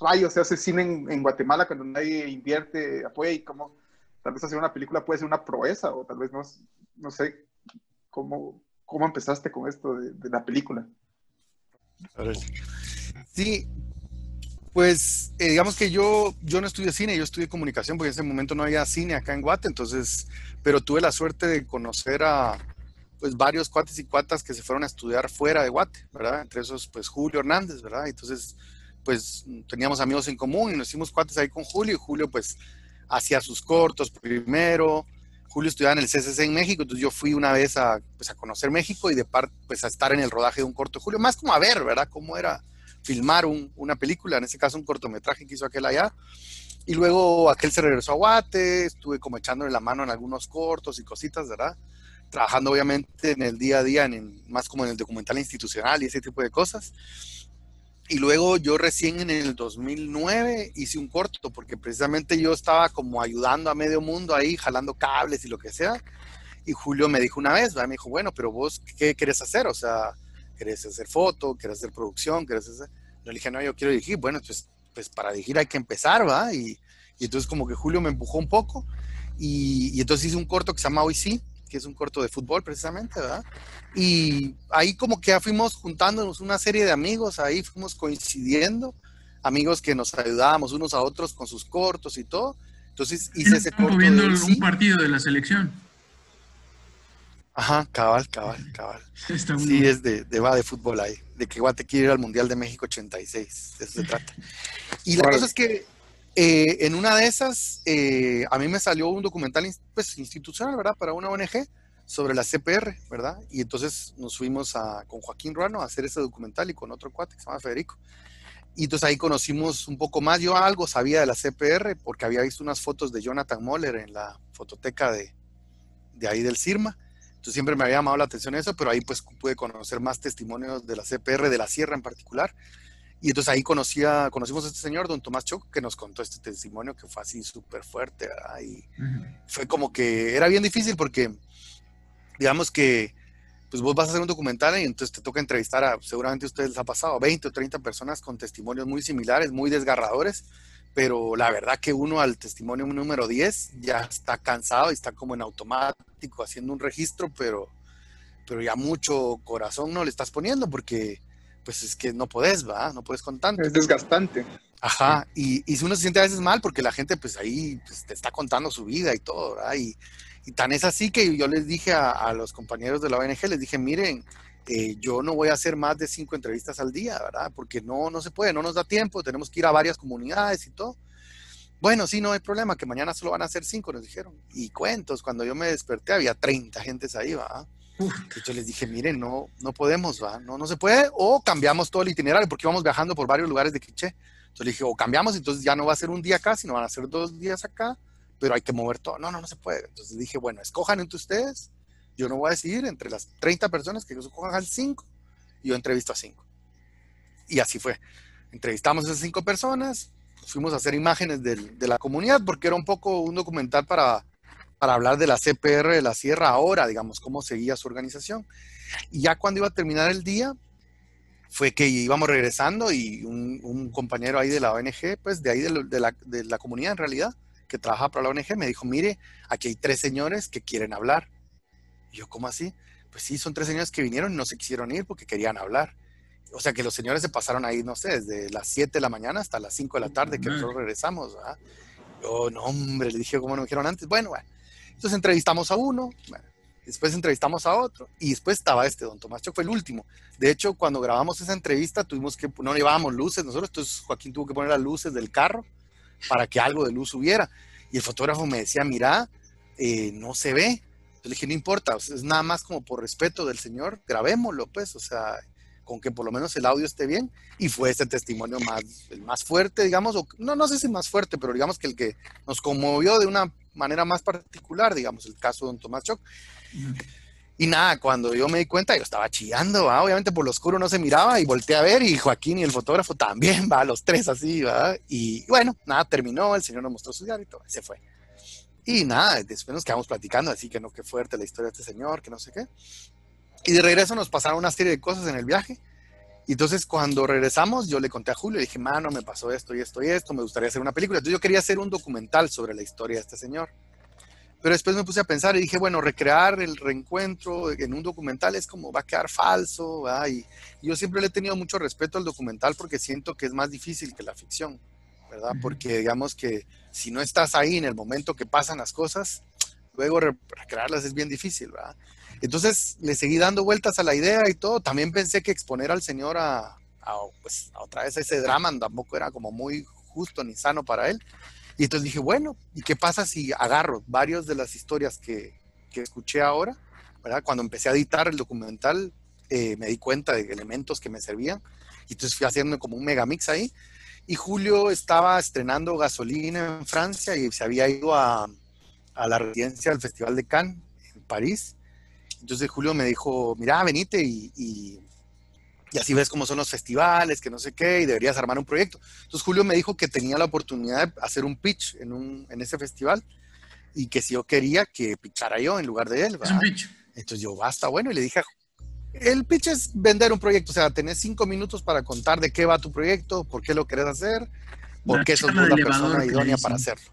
rayos se hace cine en, en, Guatemala cuando nadie invierte, apoya y cómo tal vez hacer una película puede ser una proeza o tal vez no, no sé cómo, ¿Cómo empezaste con esto de, la película? Sí, pues eh, digamos que yo, yo no estudié cine, yo estudié comunicación porque en ese momento no había cine acá en Guate, entonces, pero tuve la suerte de conocer a pues varios cuates y cuatas que se fueron a estudiar fuera de Guate, ¿verdad? Entre esos, pues Julio Hernández, ¿verdad? Entonces, pues teníamos amigos en común y nos hicimos cuates ahí con Julio y Julio pues hacía sus cortos primero, Julio estudiaba en el CCC en México, entonces yo fui una vez a, pues, a conocer México y de parte, pues a estar en el rodaje de un corto de Julio, más como a ver, ¿verdad? Cómo era filmar una película, en ese caso un cortometraje que hizo aquel allá. Y luego aquel se regresó a Guate, estuve como echándole la mano en algunos cortos y cositas, ¿verdad? Trabajando obviamente en el día a día, en, más como en el documental institucional y ese tipo de cosas. Y luego yo recién en el 2009 hice un corto, porque precisamente yo estaba como ayudando a medio mundo ahí, jalando cables y lo que sea. Y Julio me dijo una vez, me dijo, bueno, pero vos, ¿qué querés hacer? O sea, ¿querés hacer foto? ¿Querés hacer producción? ¿Querés hacer...? Le dije, no, yo quiero dirigir. Bueno, pues, pues para dirigir hay que empezar, ¿va? Y, y entonces como que Julio me empujó un poco. Y, y, entonces hice un corto que se llama Hoy Sí, que es un corto de fútbol precisamente, ¿verdad? Y ahí como que ya fuimos juntándonos una serie de amigos, ahí fuimos coincidiendo, amigos que nos ayudábamos unos a otros con sus cortos y todo. Entonces hice ese corto. viendo un partido de la selección. Ajá, cabal, cabal, cabal. sí, es de, de, va de fútbol ahí, de que Guate quiere ir al Mundial de México 86, de eso se trata. Y la cosa es que eh, en una de esas, eh, a mí me salió un documental pues, institucional, ¿verdad? Para una ONG sobre la CPR, ¿verdad? Y entonces nos fuimos a, con Joaquín Ruano a hacer ese documental y con otro cuate que se llama Federico. Y entonces ahí conocimos un poco más. Yo algo sabía de la CPR porque había visto unas fotos de Jonathan Moller en la fototeca de, de ahí del CIRMA. Entonces siempre me había llamado la atención eso, pero ahí pues pude conocer más testimonios de la CPR, de la Sierra en particular. Y entonces ahí conocía, conocimos a este señor, don Tomás Choc, que nos contó este testimonio que fue así súper fuerte, ¿verdad? Y fue como que era bien difícil porque, digamos que, pues vos vas a hacer un documental y entonces te toca entrevistar a, seguramente a ustedes les ha pasado, 20 o 30 personas con testimonios muy similares, muy desgarradores, pero la verdad que uno al testimonio número 10 ya está cansado y está como en automático haciendo un registro, pero, pero ya mucho corazón no le estás poniendo porque pues es que no puedes, ¿va? No puedes con tanto. Es desgastante. Ajá, y, y uno se siente a veces mal porque la gente pues ahí pues, te está contando su vida y todo, ¿verdad? Y, y tan es así que yo les dije a, a, los compañeros de la ONG, les dije, miren, eh, yo no voy a hacer más de cinco entrevistas al día, ¿verdad? Porque no, no se puede, no nos da tiempo, tenemos que ir a varias comunidades y todo. Bueno, sí, no hay problema, que mañana solo van a hacer cinco, nos dijeron. Y cuentos, cuando yo me desperté había 30 gentes ahí, ¿va? Yo les dije, miren, no, no podemos, ¿va? No, no se puede, o cambiamos todo el itinerario, porque íbamos viajando por varios lugares de Quiché. Entonces le dije, o cambiamos, entonces ya no va a ser un día acá, sino van a ser dos días acá, pero hay que mover todo. No, no, no se puede. Entonces dije, bueno, escojan entre ustedes yo no voy a decidir entre las 30 personas que cojan al 5, yo entrevisto a 5. Y así fue. Entrevistamos a esas 5 personas, fuimos a hacer imágenes del, de la comunidad, porque era un poco un documental para, para hablar de la CPR de la Sierra ahora, digamos, cómo seguía su organización. Y ya cuando iba a terminar el día, fue que íbamos regresando y un, un compañero ahí de la ONG, pues de ahí de, de, la, de la comunidad en realidad, que trabaja para la ONG, me dijo, mire, aquí hay tres señores que quieren hablar y yo, ¿cómo así? Pues sí, son tres señores que vinieron y no se quisieron ir porque querían hablar. O sea que los señores se pasaron ahí, no sé, desde las 7 de la mañana hasta las 5 de la tarde que nosotros regresamos. ¿verdad? Yo, no, hombre, le dije como no me dijeron antes. Bueno, bueno. Entonces entrevistamos a uno, después entrevistamos a otro y después estaba este, don Tomás Choc, fue el último. De hecho, cuando grabamos esa entrevista tuvimos que, no llevábamos luces nosotros, entonces Joaquín tuvo que poner las luces del carro para que algo de luz hubiera. Y el fotógrafo me decía, mira, eh, no se ve le dije, no importa, es nada más como por respeto del Señor, grabémoslo, pues, o sea, con que por lo menos el audio esté bien. Y fue ese testimonio más, el más fuerte, digamos, no, no sé si más fuerte, pero digamos que el que nos conmovió de una manera más particular, digamos, el caso de don Tomás Choc. Y nada, cuando yo me di cuenta, yo estaba chillando, obviamente por lo oscuro no se miraba y volteé a ver y Joaquín y el fotógrafo también, va, los tres así, va. Y bueno, nada, terminó, el señor nos mostró su diario y todo, se fue. Y nada, después nos quedamos platicando, así que no, qué fuerte la historia de este señor, que no sé qué. Y de regreso nos pasaron una serie de cosas en el viaje. Y entonces cuando regresamos, yo le conté a Julio, le dije, mano, me pasó esto y esto y esto, me gustaría hacer una película. Entonces yo quería hacer un documental sobre la historia de este señor. Pero después me puse a pensar y dije, bueno, recrear el reencuentro en un documental es como va a quedar falso. Y, y yo siempre le he tenido mucho respeto al documental porque siento que es más difícil que la ficción. ¿verdad? Porque digamos que si no estás ahí en el momento que pasan las cosas, luego recrearlas es bien difícil, ¿verdad? Entonces le seguí dando vueltas a la idea y todo. También pensé que exponer al Señor a, pues, a otra vez ese drama tampoco era como muy justo ni sano para él. Y entonces dije, bueno, ¿y qué pasa si agarro varias de las historias que, que escuché ahora? ¿verdad? Cuando empecé a editar el documental, eh, me di cuenta de elementos que me servían. Y entonces fui haciendo como un megamix ahí. Y Julio estaba estrenando gasolina en Francia y se había ido a, a la residencia del Festival de Cannes en París. Entonces Julio me dijo, mira, venite y, y, y, así ves cómo son los festivales, que no sé qué, y deberías armar un proyecto. Entonces Julio me dijo que tenía la oportunidad de hacer un pitch en, un, en ese festival y que si yo quería que pitchara yo en lugar de él. Es un pitch. Entonces yo, basta, bueno, y le dije el pitch es vender un proyecto, o sea, tenés cinco minutos para contar de qué va tu proyecto, por qué lo querés hacer, por qué sos la persona idónea para hacerlo.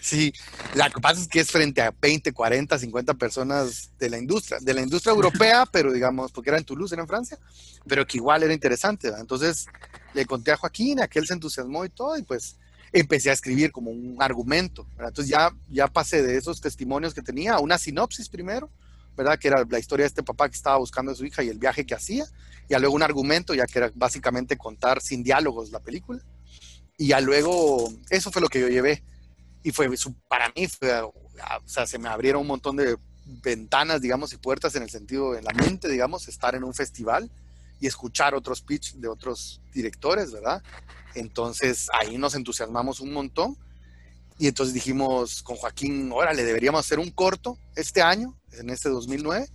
Sí, la que pasa es que es frente a 20, 40, 50 personas de la industria, de la industria europea, (laughs) pero digamos, porque era en Toulouse, era en Francia, pero que igual era interesante. Entonces le conté a Joaquín, aquel se entusiasmó y todo, y pues empecé a escribir como un argumento. Entonces ya, ya pasé de esos testimonios que tenía a una sinopsis primero, ¿verdad? Que era la historia de este papá que estaba buscando a su hija y el viaje que hacía, y luego un argumento, ya que era básicamente contar sin diálogos la película. Y ya luego, eso fue lo que yo llevé y fue, para mí, fue, o sea, se me abrieron un montón de ventanas, digamos, y puertas en el sentido, en la mente, digamos, estar en un festival y escuchar otros pitch de otros directores, ¿verdad? Entonces ahí nos entusiasmamos un montón y entonces dijimos con Joaquín, órale, deberíamos hacer un corto este año, en este 2009,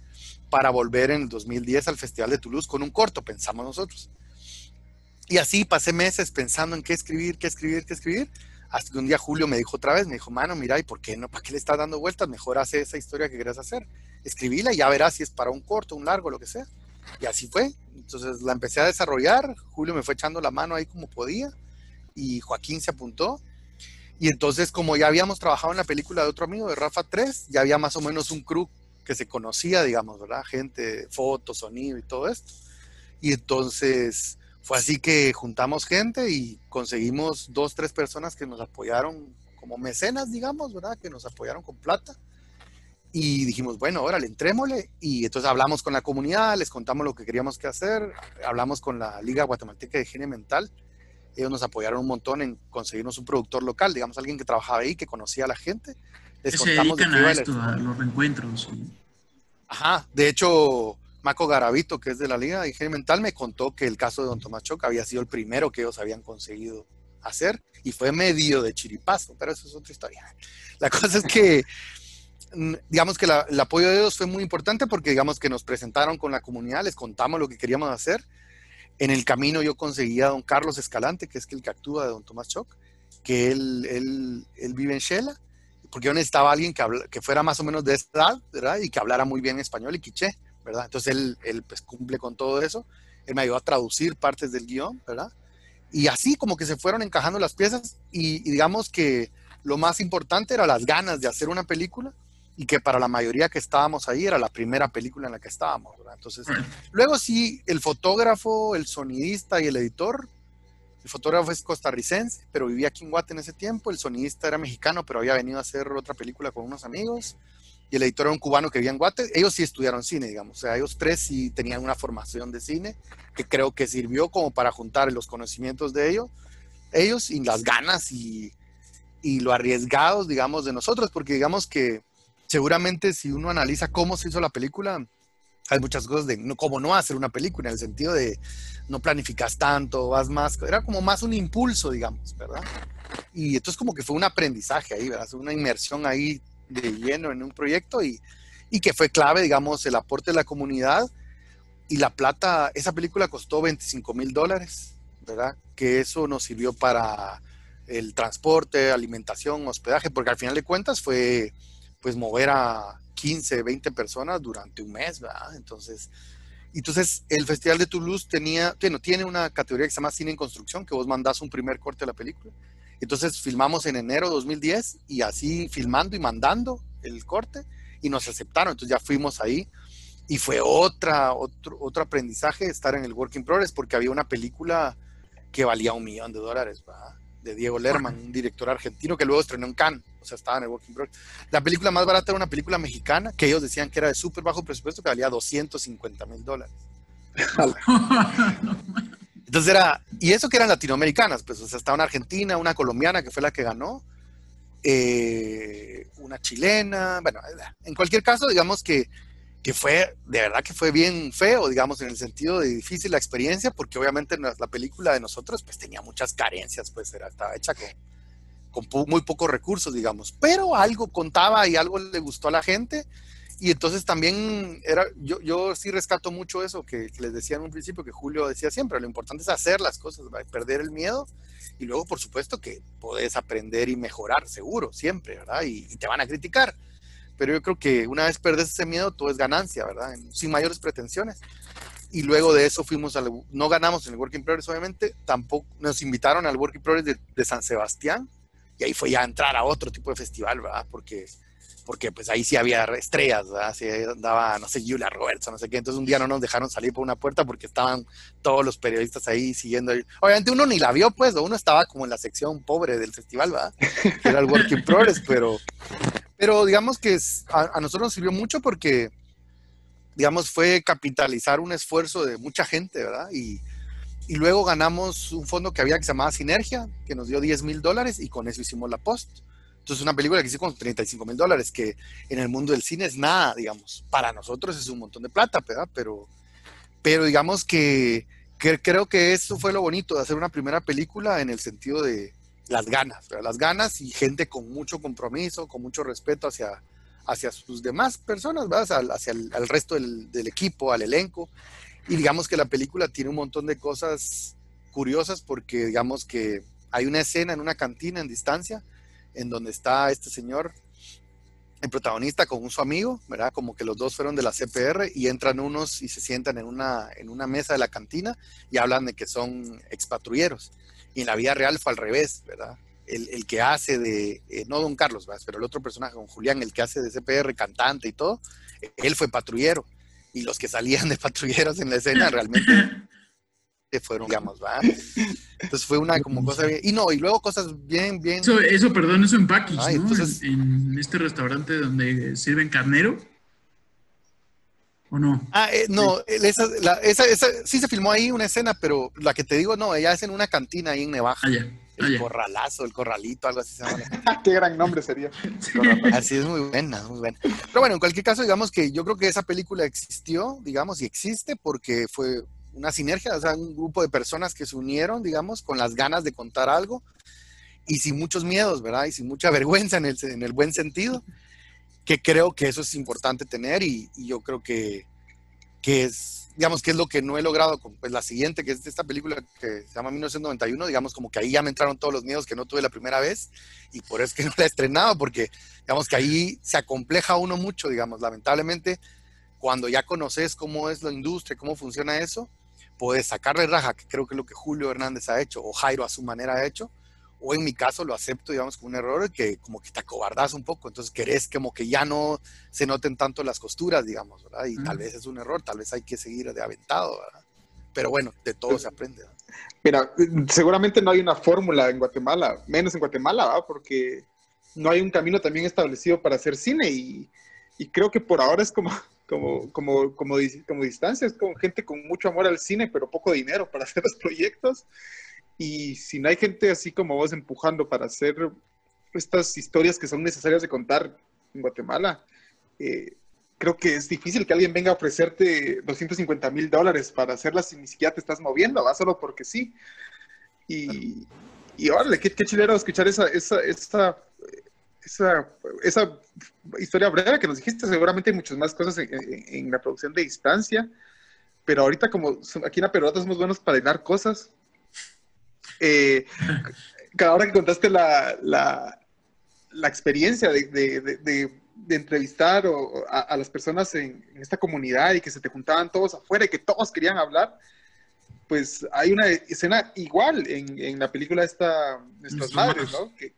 para volver en el 2010 al Festival de Toulouse con un corto, pensamos nosotros. Y así pasé meses pensando en qué escribir, qué escribir, qué escribir hasta que un día Julio me dijo otra vez, me dijo, mano, mira, ¿y por qué no? ¿Para qué le estás dando vueltas? Mejor hace esa historia que quieras hacer. Escribíla y ya verás si es para un corto, un largo, lo que sea. Y así fue. Entonces la empecé a desarrollar, Julio me fue echando la mano ahí como podía y Joaquín se apuntó. Y entonces como ya habíamos trabajado en la película de otro amigo, de Rafa 3, ya había más o menos un crew que se conocía, digamos, ¿verdad? Gente, fotos, sonido y todo esto. Y entonces fue así que juntamos gente y conseguimos dos, tres personas que nos apoyaron como mecenas, digamos, ¿verdad? Que nos apoyaron con plata. Y dijimos, bueno, órale, entrémosle. Y entonces hablamos con la comunidad, les contamos lo que queríamos que hacer, hablamos con la Liga Guatemalteca de Higiene Mental. Ellos nos apoyaron un montón en conseguirnos un productor local, digamos, alguien que trabajaba ahí, que conocía a la gente. Les contamos se dedican a esto, a los reencuentros. Ajá, de hecho, Maco Garavito, que es de la Liga de Higiene Mental, me contó que el caso de Don Tomás Choc había sido el primero que ellos habían conseguido hacer y fue medio de chiripazo, pero eso es otra historia. La cosa es que, mm, digamos que el apoyo de ellos fue muy importante porque, digamos que nos presentaron con la comunidad, les contamos lo que queríamos hacer. En el camino yo conseguí a don Carlos Escalante, que es el que actúa de Don Tomás Choc, que él, él, él vive en Shela, porque yo necesitaba a alguien que, que fuera más o menos de esa edad, ¿verdad? Y que hablara muy bien español y quiché. ¿Verdad? Entonces él, él pues, cumple con todo eso. Él me ayudó a traducir partes del guion, ¿verdad? Y así como que se fueron encajando las piezas y, digamos que lo más importante era las ganas de hacer una película y que para la mayoría que estábamos ahí era la primera película en la que estábamos, ¿verdad? Entonces, luego sí, el fotógrafo, el sonidista y el editor, el fotógrafo es costarricense, pero vivía aquí en Guate en ese tiempo, el sonidista era mexicano, pero había venido a hacer otra película con unos amigos, y el editor era un cubano que vivía en Guate. Ellos sí estudiaron cine, digamos. O sea, ellos tres sí tenían una formación de cine que creo que sirvió como para juntar los conocimientos de ellos, ellos y las ganas y, y lo arriesgados, digamos, de nosotros, porque digamos que seguramente si uno analiza cómo se hizo la película, hay muchas cosas de no, cómo no hacer una película, en el sentido de no planificas tanto, vas más, era como más un impulso, digamos, ¿verdad? Y entonces como que fue un aprendizaje ahí, ¿verdad? Una inmersión ahí de lleno en un proyecto y, y que fue clave, digamos, el aporte de la comunidad y la plata, esa película costó 25 mil dólares, ¿verdad? Que eso nos sirvió para el transporte, alimentación, hospedaje, porque al final de cuentas fue pues mover a 15, 20 personas durante un mes, ¿verdad? Entonces, entonces el Festival de Toulouse tenía, bueno, tiene una categoría que se llama Cine en Construcción, que vos mandás un primer corte de la película entonces filmamos en enero de 2010 y así filmando y mandando el corte y nos aceptaron. Entonces ya fuimos ahí y fue otra, otro, otro aprendizaje estar en el Working Progress porque había una película que valía un millón de dólares, de Diego Lerman, un director argentino que luego estrenó en Cannes, o sea, estaba en el Working Progress. La película más barata era una película mexicana que ellos decían que era de súper bajo presupuesto que valía 250 mil dólares. (laughs) (laughs) Entonces era, y eso que eran latinoamericanas, pues, o sea, estaba una argentina, una colombiana que fue la que ganó, eh, una chilena, bueno, en cualquier caso, digamos que, que, fue, de verdad que fue bien feo, digamos, en el sentido de difícil la experiencia, porque obviamente la, película de nosotros, pues tenía muchas carencias, pues era, estaba hecha con, con muy pocos recursos, digamos, pero algo contaba y algo le gustó a la gente y entonces también era, yo, yo sí rescato mucho eso que, les decía en un principio, que Julio decía siempre, lo importante es hacer las cosas, perder el miedo y luego por supuesto que puedes aprender y mejorar, seguro, siempre, ¿verdad? Y, te van a criticar, pero yo creo que una vez perdes ese miedo, todo es ganancia, ¿verdad? Sin mayores pretensiones. Y luego de eso fuimos al, no ganamos en el Working Progress, obviamente, tampoco nos invitaron al Working Progress de, de San Sebastián, y ahí fue ya entrar a otro tipo de festival, ¿verdad? Porque, porque pues ahí sí había estrellas, ¿verdad? Sí andaba, no sé, Julia Roberts, no sé qué. Entonces un día no nos dejaron salir por una puerta porque estaban todos los periodistas ahí siguiendo. Obviamente uno ni la vio, pues, uno estaba como en la sección pobre del festival, ¿verdad? Que era el Working Progress, pero, pero digamos que a, a nosotros nos sirvió mucho porque, digamos, fue capitalizar un esfuerzo de mucha gente, ¿verdad? Y, y luego ganamos un fondo que había que se llamaba Sinergia, que nos dio 10 mil dólares y con eso hicimos La Post. Entonces, una película que hicimos con 35 mil dólares, que en el mundo del cine es nada, digamos. Para nosotros es un montón de plata, ¿verdad? Pero, pero digamos que, que creo que eso fue lo bonito de hacer una primera película en el sentido de las ganas, ¿verdad? Las ganas y gente con mucho compromiso, con mucho respeto hacia, hacia sus demás personas, ¿verdad? Hacia, el, al resto del, del equipo, al elenco. Y digamos que la película tiene un montón de cosas curiosas porque digamos que hay una escena en una cantina en distancia en donde está este señor, el protagonista con su amigo, ¿verdad? Como que los dos fueron de la CPR y entran unos y se sientan en una, en una mesa de la cantina y hablan de que son expatrulleros. Y en la vida real fue al revés, ¿verdad? El, el que hace de, eh, no Don Carlos, ¿verdad? pero el otro personaje, con Julián, el que hace de CPR, cantante y todo, él fue patrullero y los que salían de (laughs) patrulleros en la escena realmente (laughs) fueron, digamos, ¿va? Entonces fue una como cosa bien, y no, y luego cosas bien, bien. Eso, eso perdón, eso en package, ¿no? Entonces... En, en, este restaurante donde sirven carnero. ¿O no? Ah, eh, no, esa, la, esa, esa, sí se filmó ahí una escena, pero la que te digo, no, ella es en una cantina ahí en Nevaja. Ah. El corralazo, el corralito, algo así se llama. (laughs) Qué gran nombre sería. Así es muy buena, muy buena. Pero bueno, en cualquier caso, digamos que yo creo que esa película existió, digamos, y existe porque fue una sinergia, o sea, un grupo de personas que se unieron, digamos, con las ganas de contar algo y sin muchos miedos, ¿verdad? Y sin mucha (laughs) vergüenza en el, en el buen sentido, que creo que eso es importante tener y, y yo creo que, que es digamos, que es lo que no he logrado con pues, la siguiente, que es esta película que se llama 1991, digamos, como que ahí ya me entraron todos los miedos que no tuve la primera vez y por eso es que (laughs) no la he estrenado, porque digamos que ahí se acompleja uno mucho, digamos, lamentablemente, cuando ya conoces cómo es la industria, cómo funciona eso, puedes sacarle raja, que creo que es lo que Julio Hernández ha hecho, o Jairo a su manera ha hecho, o en mi caso lo acepto, digamos, como un error que como que te acobardas un poco, entonces querés como que ya no se noten tanto las costuras, digamos, ¿verdad? Y tal vez es un error, tal vez hay que seguir de aventado, ¿verdad? Pero bueno, de todo se aprende. ¿verdad? Mira, seguramente no hay una fórmula en Guatemala, menos en Guatemala, ¿verdad? Porque no hay un camino también establecido para hacer cine y, y creo que por ahora es como, como, como, como, como distancia, es como gente con mucho amor al cine, pero poco dinero para hacer los proyectos. Y si no hay gente así como vos empujando para hacer estas historias que son necesarias de contar en Guatemala, eh, creo que es difícil que alguien venga a ofrecerte 250 mil dólares para hacerlas y ni siquiera te estás moviendo, va solo porque sí. Y, y órale, qué, qué chilero escuchar esa, esa, esa, esa, esa historia breve que nos dijiste. Seguramente hay muchas más cosas en, en, en la producción de distancia, pero ahorita como aquí en la pelota somos buenos para hilar cosas, eh, ahora que contaste la, la, la experiencia de, de, de, de entrevistar o, a, a, las personas en, en, esta comunidad y que se te juntaban todos afuera y que todos querían hablar, pues hay una escena igual en, en la película esta Nuestras Madres, ¿no? Que,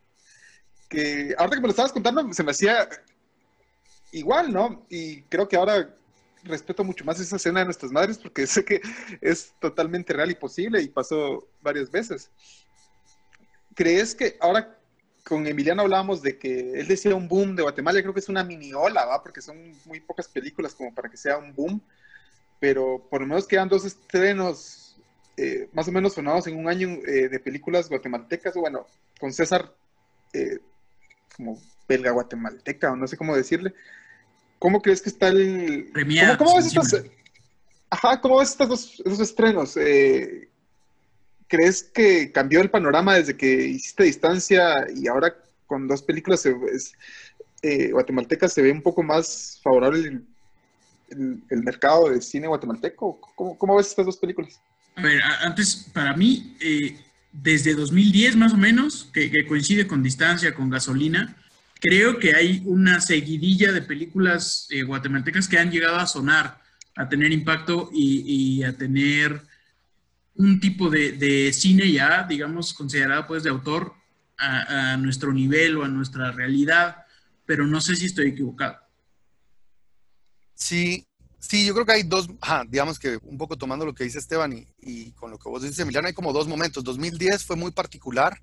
que ahora que me lo estabas contando se me hacía igual, ¿no? Y creo que ahora respeto mucho más esa escena de nuestras madres porque (laughs) sé que es totalmente real y posible y pasó varias veces. ¿Crees que ahora con Emiliano hablábamos de que él decía un boom de Guatemala, creo que es una mini ola, ¿va? Porque son muy pocas películas como para que sea un boom, pero por lo menos quedan dos estrenos eh, más o menos sonados en un año eh, de películas guatemaltecas, bueno, con César eh, como belga guatemalteca, o no sé cómo decirle, ¿Cómo crees que está el... Premiado, ¿Cómo, cómo ves estas, ajá, ¿cómo ves estos dos, esos estrenos? Eh, ¿Crees que cambió el panorama desde que hiciste distancia y ahora con dos películas se, es, eh, guatemaltecas se ve un poco más favorable el, el, el mercado de cine guatemalteco? ¿Cómo, ¿Cómo, ves estas dos películas? A ver, antes, para mí, eh, desde 2010 más o menos, que, coincide con distancia, con gasolina, creo que hay una seguidilla de películas eh, guatemaltecas que han llegado a sonar, a tener impacto y, a tener un tipo de, cine ya, digamos, considerado pues de autor a, nuestro nivel o a nuestra realidad, pero no sé si estoy equivocado. Sí, sí, yo creo que hay dos, digamos que un poco tomando lo que dice Esteban y, con lo que vos dices, Emiliano, hay como dos momentos. 2010 fue muy particular,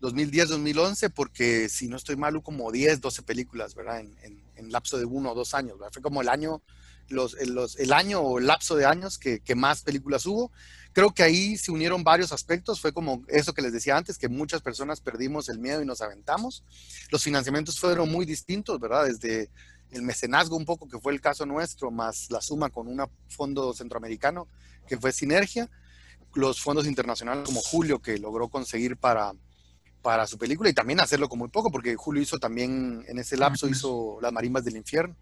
2010-2011, porque si no estoy mal, hubo como 10, 12 películas, ¿verdad? En, en, lapso de uno o dos años, ¿verdad? Fue como el año los, el año o el lapso de años que, más películas hubo. Creo que ahí se unieron varios aspectos. Fue como eso que les decía antes, que muchas personas perdimos el miedo y nos aventamos. Los financiamientos fueron muy distintos, ¿verdad? Desde el mecenazgo un poco, que fue el caso nuestro, más la suma con un fondo centroamericano, que fue Sinergia. Los fondos internacionales como Julio, que logró conseguir para, para su película y también hacerlo con muy poco, porque Julio hizo también, en ese lapso, hizo Las Marimbas del Infierno.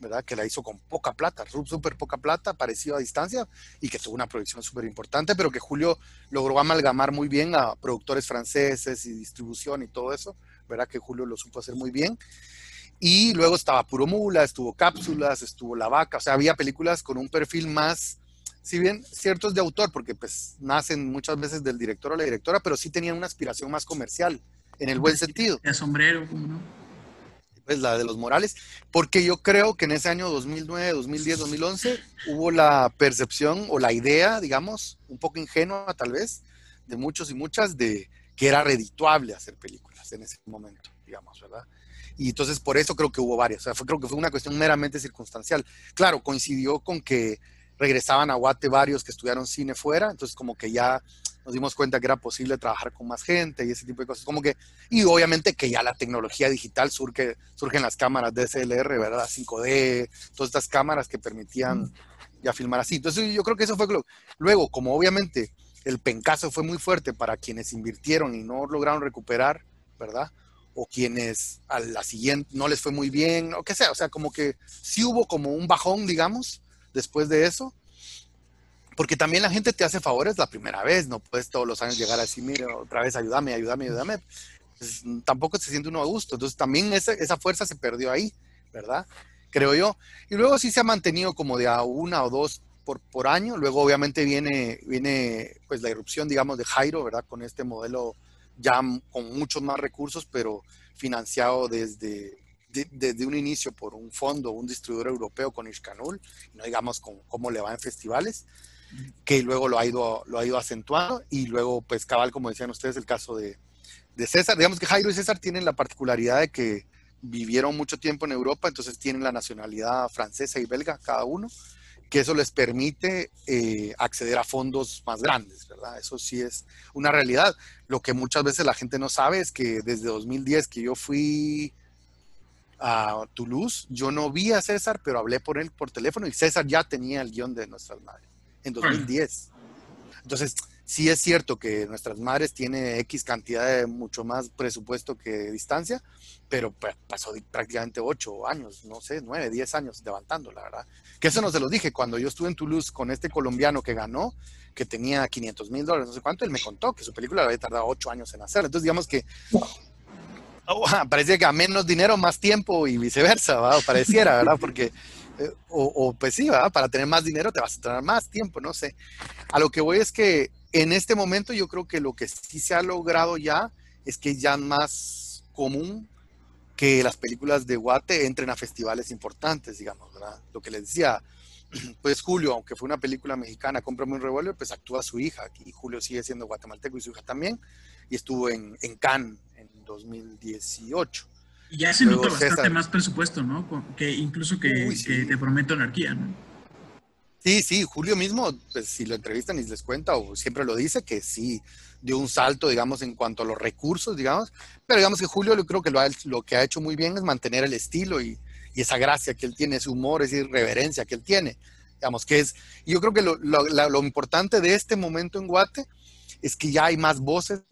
¿verdad? Que la hizo con poca plata, súper poca plata, parecido a distancia, y que tuvo una producción súper importante, pero que Julio logró amalgamar muy bien a productores franceses y distribución y todo eso, ¿verdad? Que Julio lo supo hacer muy bien. Y luego estaba Puro Mula, estuvo Cápsulas, estuvo La Vaca, o sea, había películas con un perfil más, si bien ciertos de autor, porque pues nacen muchas veces del director o la directora, pero sí tenían una aspiración más comercial, en el buen sentido. De sombrero, ¿cómo no? pues la de los Morales, porque yo creo que en ese año 2009, 2010, 2011 hubo la percepción o la idea, digamos, un poco ingenua tal vez, de muchos y muchas, de que era redituable hacer películas en ese momento, digamos, ¿verdad? Y entonces por eso creo que hubo varias, o sea, fue, creo que fue una cuestión meramente circunstancial. Claro, coincidió con que regresaban a Guate varios que estudiaron cine fuera, entonces como que ya nos dimos cuenta que era posible trabajar con más gente y ese tipo de cosas. Como que, y obviamente que ya la tecnología digital surge, surgen las cámaras DSLR, ¿verdad? 5D, todas estas cámaras que permitían ya filmar así. Entonces yo creo que eso fue lo... Luego, como obviamente el pencazo fue muy fuerte para quienes invirtieron y no lograron recuperar, ¿verdad? O quienes a la siguiente no les fue muy bien, o que sea, o sea, como que sí hubo como un bajón, digamos, después de eso porque también la gente te hace favores la primera vez, no puedes todos los años llegar a decir, mira, otra vez ayúdame, ayúdame, ayúdame. Pues, tampoco se siente uno a gusto. Entonces también esa, esa fuerza se perdió ahí, ¿verdad? Creo yo. Y luego sí se ha mantenido como de a una o dos por, por año. Luego obviamente viene, viene pues la irrupción, digamos, de Jairo, ¿verdad? Con este modelo ya con muchos más recursos, pero financiado desde, desde un inicio por un fondo, un distribuidor europeo con Ishkanul, no digamos con cómo le va en festivales que luego lo ha ido, lo ha ido acentuando y luego, pues cabal, como decían ustedes, el caso de, de César. Digamos que Jairo y César tienen la particularidad de que vivieron mucho tiempo en Europa, entonces tienen la nacionalidad francesa y belga cada uno, que eso les permite eh, acceder a fondos más grandes, ¿verdad? Eso sí es una realidad. Lo que muchas veces la gente no sabe es que desde 2010 que yo fui a Toulouse, yo no vi a César, pero hablé por él por teléfono y César ya tenía el guion de nuestras madres en 2010. Entonces, sí es cierto que nuestras madres tiene X cantidad de mucho más presupuesto que distancia, pero pasó prácticamente 8 años, no sé, 9, 10 años levantando, la verdad. Que eso no se lo dije, cuando yo estuve en Toulouse con este colombiano que ganó, que tenía 500 mil dólares, no sé cuánto, él me contó que su película había tardado 8 años en hacer. Entonces, digamos que oh, (laughs) parece que a menos dinero, más tiempo y viceversa, ¿verdad? pareciera, ¿verdad? Porque eh, o, pues sí, para tener más dinero te vas a tener más tiempo, no sé. A lo que voy es que en este momento yo creo que lo que sí se ha logrado ya es que ya más común que las películas de Guate entren a festivales importantes, digamos. Lo que les decía, (clears throat) pues Julio, aunque fue una película mexicana, Cómprame un revólver, pues actúa su hija, y Julio sigue siendo guatemalteco y su hija también, y estuvo en, en Cannes en 2018. Y ya se nota bastante más presupuesto, ¿no? Que incluso que, Te Prometo Anarquía, ¿no? Sí, sí, Julio mismo, pues si lo entrevistan y les cuenta, o siempre lo dice, que sí dio un salto, digamos, en cuanto a los recursos, digamos, pero digamos que Julio yo creo que lo, lo que ha hecho muy bien es mantener el estilo y, y, esa gracia que él tiene, ese humor, esa irreverencia que él tiene, digamos, que es, yo creo que lo, lo, lo importante de este momento en Guate es que ya hay más voces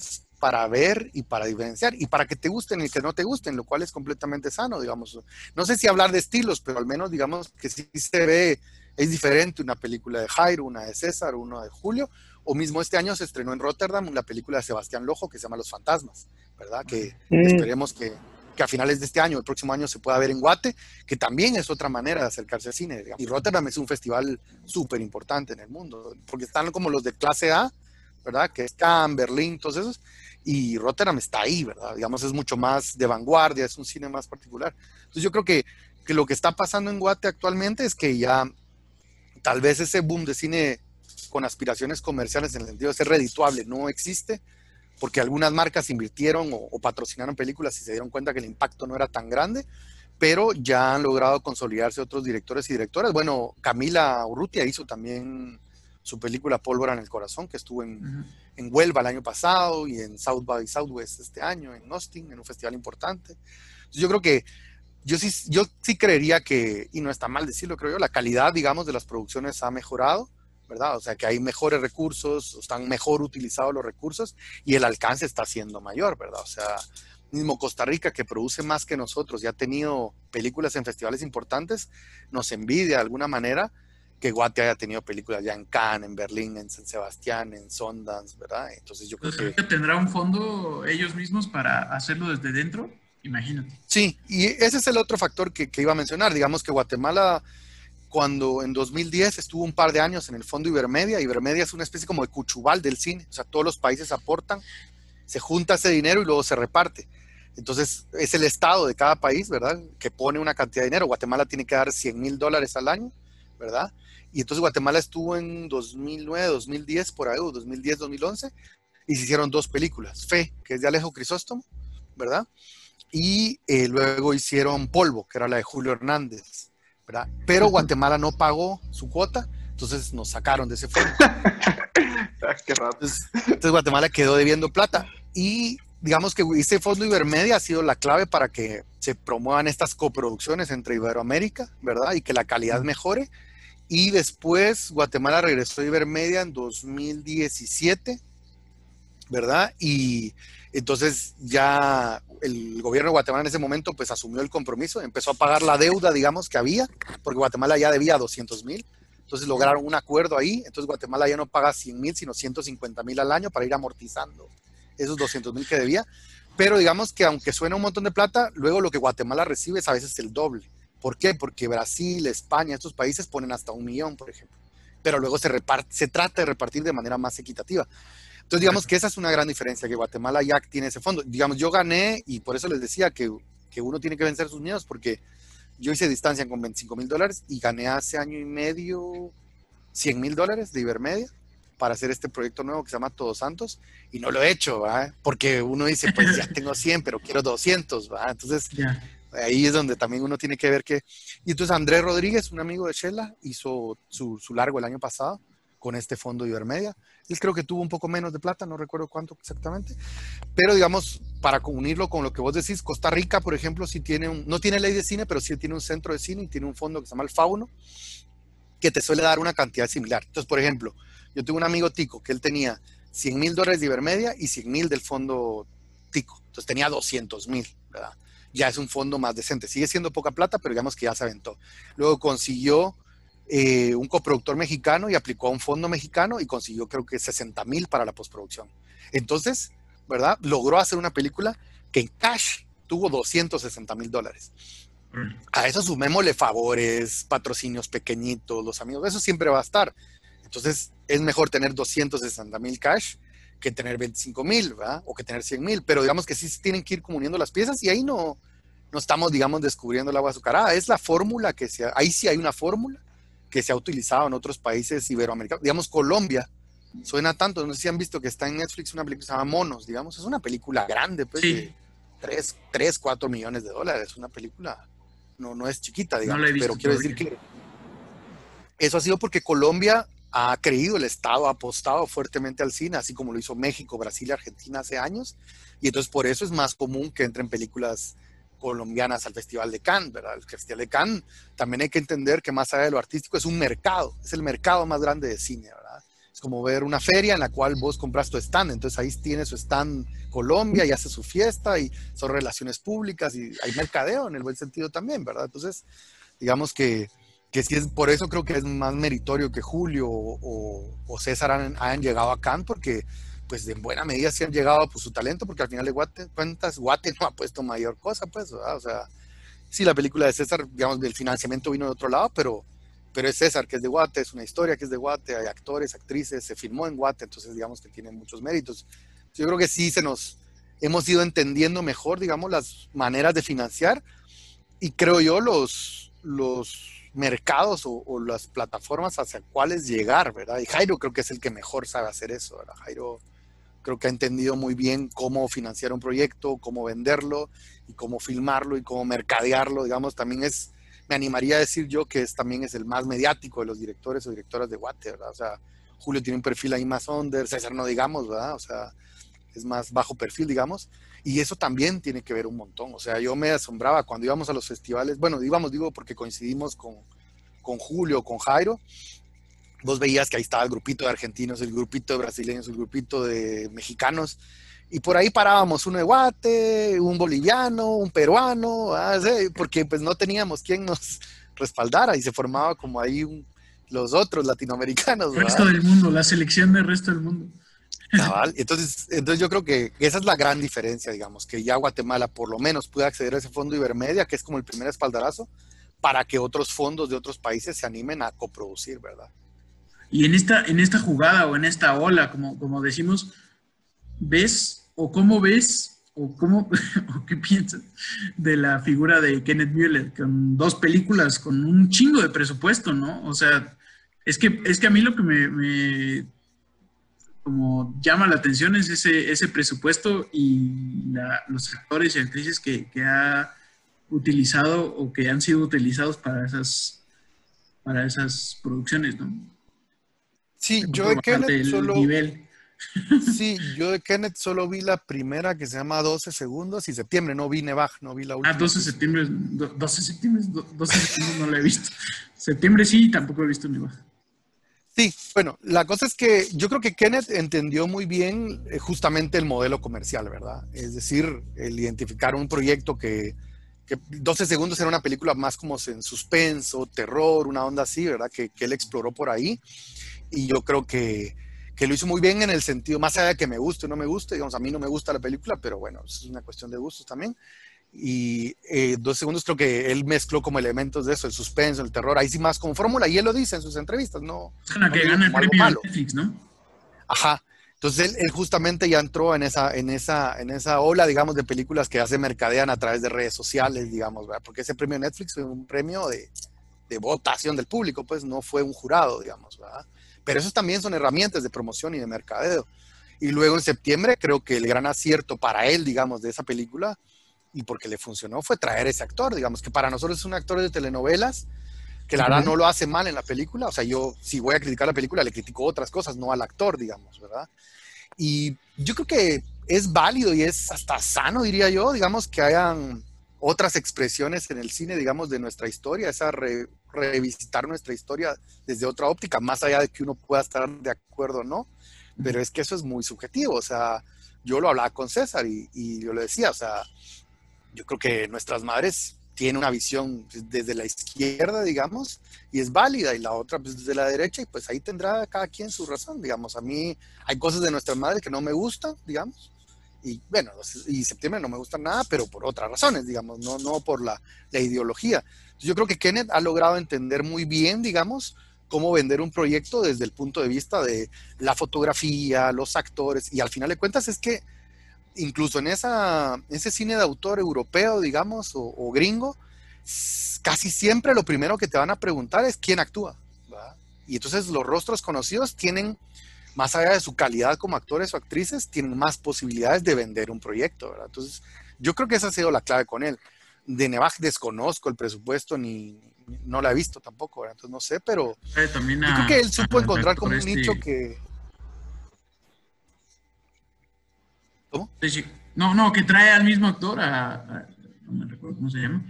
para ver y para diferenciar y para que te gusten y que no te gusten, lo cual es completamente sano, digamos. No sé si hablar de estilos, pero al menos digamos que sí se ve, es diferente una película de Jairo, una de César, una de Julio, o mismo este año se estrenó en Rotterdam la película de Sebastián Lojo que se llama Los Fantasmas, ¿verdad? Que mm. esperemos que, que a finales de este año, el próximo año, se pueda ver en Guate, que también es otra manera de acercarse al cine. Y Rotterdam es un festival súper importante en el mundo, porque están como los de clase A, ¿verdad? Que es Cannes, Berlín, todos esos, y Rotterdam está ahí, ¿verdad? Digamos, es mucho más de vanguardia, es un cine más particular. Entonces yo creo que, que lo que está pasando en Guate actualmente es que ya tal vez ese boom de cine con aspiraciones comerciales en el sentido de ser redituable no existe, porque algunas marcas invirtieron o, patrocinaron películas y se dieron cuenta que el impacto no era tan grande, pero ya han logrado consolidarse otros directores y directoras. Bueno, Camila Urrutia hizo también su película Pólvora en el Corazón, que estuvo en, en Huelva el año pasado y en South by Southwest este año, en Austin, en un festival importante. yo creo que yo sí, yo sí creería que, y no está mal decirlo, creo yo, la calidad, digamos, de las producciones ha mejorado, ¿verdad? O sea, que hay mejores recursos, están mejor utilizados los recursos y el alcance está siendo mayor, ¿verdad? O sea, mismo Costa Rica, que produce más que nosotros y ha tenido películas en festivales importantes, nos envidia de alguna manera que Guate haya tenido películas ya en Cannes, en Berlín, en San Sebastián, en Sundance, ¿verdad? Entonces yo creo que... ¿Tendrá un fondo ellos mismos para hacerlo desde dentro? Imagínate. Sí, y ese es el otro factor que, iba a mencionar. Digamos que Guatemala, cuando en 2010 estuvo un par de años en el Fondo Ibermedia, Ibermedia es una especie como de cuchubal del cine, o sea, todos los países aportan, se junta ese dinero y luego se reparte. Entonces, es el Estado de cada país, ¿verdad? Que pone una cantidad de dinero. Guatemala tiene que dar 100 mil dólares al año, ¿verdad? Y entonces Guatemala estuvo en 2009, 2010, por ahí, 2010, 2011, y se hicieron dos películas. Fe, que es de Alejo Crisóstomo, ¿verdad? Y eh, luego hicieron Polvo, que era la de Julio Hernández, ¿verdad? Pero Guatemala no pagó su cuota, entonces nos sacaron de ese fondo. (laughs) Ah, qué raro. Entonces, Guatemala quedó debiendo plata. Y digamos que ese fondo Ibermedia ha sido la clave para que se promuevan estas coproducciones entre Iberoamérica, ¿verdad? Y que la calidad mejore y después Guatemala regresó a Ibermedia en 2017, ¿verdad? Y entonces ya el gobierno de Guatemala en ese momento pues asumió el compromiso, empezó a pagar la deuda, digamos, que había, porque Guatemala ya debía 200 mil. Entonces lograron un acuerdo ahí, entonces Guatemala ya no paga 100 mil, sino 150 mil al año para ir amortizando esos 200 mil que debía. Pero digamos que aunque suena un montón de plata, luego lo que Guatemala recibe es a veces el doble. ¿Por qué? Porque Brasil, España, estos países ponen hasta un millón, por ejemplo. Pero luego se, reparte, se trata de repartir de manera más equitativa. Entonces, digamos que esa es una gran diferencia, que Guatemala ya tiene ese fondo. Digamos, yo gané y por eso les decía que, que uno tiene que vencer sus miedos, porque yo hice distancia con 25 mil dólares y gané hace año y medio 100 mil dólares de Ibermedia para hacer este proyecto nuevo que se llama Todos Santos y no lo he hecho, ¿va? porque uno dice, pues ya (laughs) tengo 100, pero quiero 200, ¿va? entonces Ahí es donde también uno tiene que ver que... Y entonces Andrés Rodríguez, un amigo de Shela, hizo su, su largo el año pasado con este fondo Ibermedia. Él creo que tuvo un poco menos de plata, no recuerdo cuánto exactamente. Pero digamos, para unirlo con lo que vos decís, Costa Rica, por ejemplo, sí tiene no tiene ley de cine, pero sí tiene un centro de cine y tiene un fondo que se llama el Fauno, que te suele dar una cantidad similar. Entonces, por ejemplo, yo tengo un amigo Tico que él tenía 100 mil dólares de Ibermedia y 100 mil del fondo Tico. Entonces tenía 200 mil, ¿verdad? Ya es un fondo más decente. Sigue siendo poca plata, pero digamos que ya se aventó. Luego consiguió eh, un coproductor mexicano y aplicó a un fondo mexicano y consiguió creo que 60 mil para la postproducción. Entonces, ¿verdad? Logró hacer una película que en cash tuvo 260 mil dólares. A eso sumémosle favores, patrocinios pequeñitos, los amigos, eso siempre va a estar. Entonces, es mejor tener 260 mil cash que tener 25 mil, ¿verdad? O que tener 100 mil, pero digamos que sí tienen que ir comuniendo las piezas y ahí no, no estamos, digamos, descubriendo el agua azucarada. Es la fórmula que se, ahí sí hay una fórmula que se ha utilizado en otros países iberoamericanos. Digamos, Colombia suena tanto, no sé si han visto que está en Netflix una película que se llama Monos, digamos, es una película grande, pues, de 3, 3, 4 millones de dólares, una película, no, no es chiquita, digamos, pero quiero decir que eso ha sido porque Colombia ha creído el Estado, ha apostado fuertemente al cine, así como lo hizo México, Brasil y Argentina hace años. Y entonces por eso es más común que entren películas colombianas al Festival de Cannes, ¿verdad? El Festival de Cannes también hay que entender que más allá de lo artístico es un mercado, es el mercado más grande de cine, ¿verdad? Es como ver una feria en la cual vos compras tu stand, entonces ahí tiene su stand Colombia y hace su fiesta y son relaciones públicas y hay mercadeo en el buen sentido también, ¿verdad? Entonces, digamos que que sí es por eso creo que es más meritorio que Julio o, César han, llegado a Cannes, porque pues en buena medida sí han llegado por su talento, porque al final de cuentas, Guate no ha puesto mayor cosa, pues, o sea, sí, la película de César, digamos, el financiamiento vino de otro lado, pero, pero es César, que es de Guate, es una historia que es de Guate, hay actores, actrices, se filmó en Guate, entonces digamos que tiene muchos méritos. Yo creo que sí se nos hemos ido entendiendo mejor, digamos, las maneras de financiar y creo yo los, los mercados o, las plataformas hacia cuáles llegar, ¿verdad? Y Jairo creo que es el que mejor sabe hacer eso, ¿verdad? Jairo creo que ha entendido muy bien cómo financiar un proyecto, cómo venderlo y cómo filmarlo y cómo mercadearlo, digamos, también es, me animaría a decir yo que es, también es el más mediático de los directores o directoras de Water, ¿verdad? O sea, Julio tiene un perfil ahí más under, César no digamos, ¿verdad? O sea, es más bajo perfil, digamos, y eso también tiene que ver un montón. O sea, yo me asombraba cuando íbamos a los festivales, bueno, íbamos, digo, porque coincidimos con, con Julio, con Jairo, vos veías que ahí estaba el grupito de argentinos, el grupito de brasileños, el grupito de mexicanos, y por ahí parábamos un Guate, un boliviano, un peruano, ah, porque pues no teníamos quien nos (laughs) respaldara y se formaba como ahí los otros latinoamericanos. El resto del mundo, la selección del resto del mundo. Entonces, entonces yo creo que esa es la gran diferencia, digamos, que ya Guatemala por lo menos puede acceder a ese fondo Ibermedia, que es como el primer espaldarazo, para que otros fondos de otros países se animen a coproducir, ¿verdad? Y en esta, en esta jugada o en esta ola, como, como decimos, ¿ves o cómo ves o cómo (laughs) o qué piensas de la figura de Kenneth Mueller con dos películas con un chingo de presupuesto, ¿no? O sea, es que, es que a mí lo que me, como llama la atención es ese, ese presupuesto y los actores y actrices que, que, ha utilizado o que han sido utilizados para esas, para esas producciones, ¿no? Sí, yo de Kenneth solo. (laughs) Sí, yo de Kenneth solo vi la primera que se llama 12 segundos y septiembre, no vi Nevaj, no vi la última. Ah, 12 septiembre, 12 septiembre, 12 septiembre no la he visto. (laughs) Septiembre sí, tampoco he visto Nevaj. Sí, bueno, la cosa es que yo creo que Kenneth entendió muy bien eh, justamente el modelo comercial, ¿verdad? Es decir, el identificar un proyecto que, que 12 segundos era una película más como en suspenso, terror, una onda así, ¿verdad? Que, que él exploró por ahí y yo creo que, que, lo hizo muy bien en el sentido, más allá de que me guste o no me guste, digamos, a mí no me gusta la película, pero bueno, es una cuestión de gustos también. Y eh, dos segundos creo que él mezcló como elementos de eso, el suspenso, el terror, ahí sí más como fórmula, y él lo dice en sus entrevistas, ¿no? Es la que gana el premio Netflix, ¿no? Ajá. Entonces él, justamente ya entró en esa, en, esa, en esa ola, digamos, de películas que hace mercadean a través de redes sociales, digamos, ¿verdad? porque ese premio Netflix fue un premio de, de votación del público, pues no fue un jurado, digamos, ¿verdad? Pero esos también son herramientas de promoción y de mercadeo. Y luego en septiembre creo que el gran acierto para él, digamos, de esa película, y porque le funcionó, fue traer ese actor, digamos, que para nosotros es un actor de telenovelas, que la verdad no lo hace mal en la película. O sea, yo si voy a criticar la película, le critico otras cosas, no al actor, digamos, ¿verdad? Y yo creo que es válido y es hasta sano, diría yo, digamos, que hayan otras expresiones en el cine, digamos, de nuestra historia, esa revisitar nuestra historia desde otra óptica, más allá de que uno pueda estar de acuerdo o no, pero es que eso es muy subjetivo, o sea, yo lo hablaba con César y, yo le decía, o sea, yo creo que nuestras madres tienen una visión desde la izquierda, digamos, y es válida, y la otra pues, desde la derecha, y pues ahí tendrá cada quien su razón, digamos. A mí hay cosas de nuestras madres que no me gustan, digamos, y bueno, y septiembre no me gusta nada, pero por otras razones, digamos, no, no por la, la ideología. Yo creo que Kenneth ha logrado entender muy bien, digamos, cómo vender un proyecto desde el punto de vista de la fotografía, los actores, y al final de cuentas es que incluso en esa, ese cine de autor europeo, digamos, o, gringo, casi siempre lo primero que te van a preguntar es quién actúa. Y entonces los rostros conocidos tienen más allá de su calidad como actores o actrices, tienen más posibilidades de vender un proyecto, ¿verdad? Entonces, yo creo que esa ha sido la clave con él. De Nevaj desconozco el presupuesto ni no la he visto tampoco, ¿verdad? Entonces no sé, pero yo creo que él supo encontrar como un nicho que... ¿Cómo? No, no, que trae al mismo actor, a, no me recuerdo cómo se llama,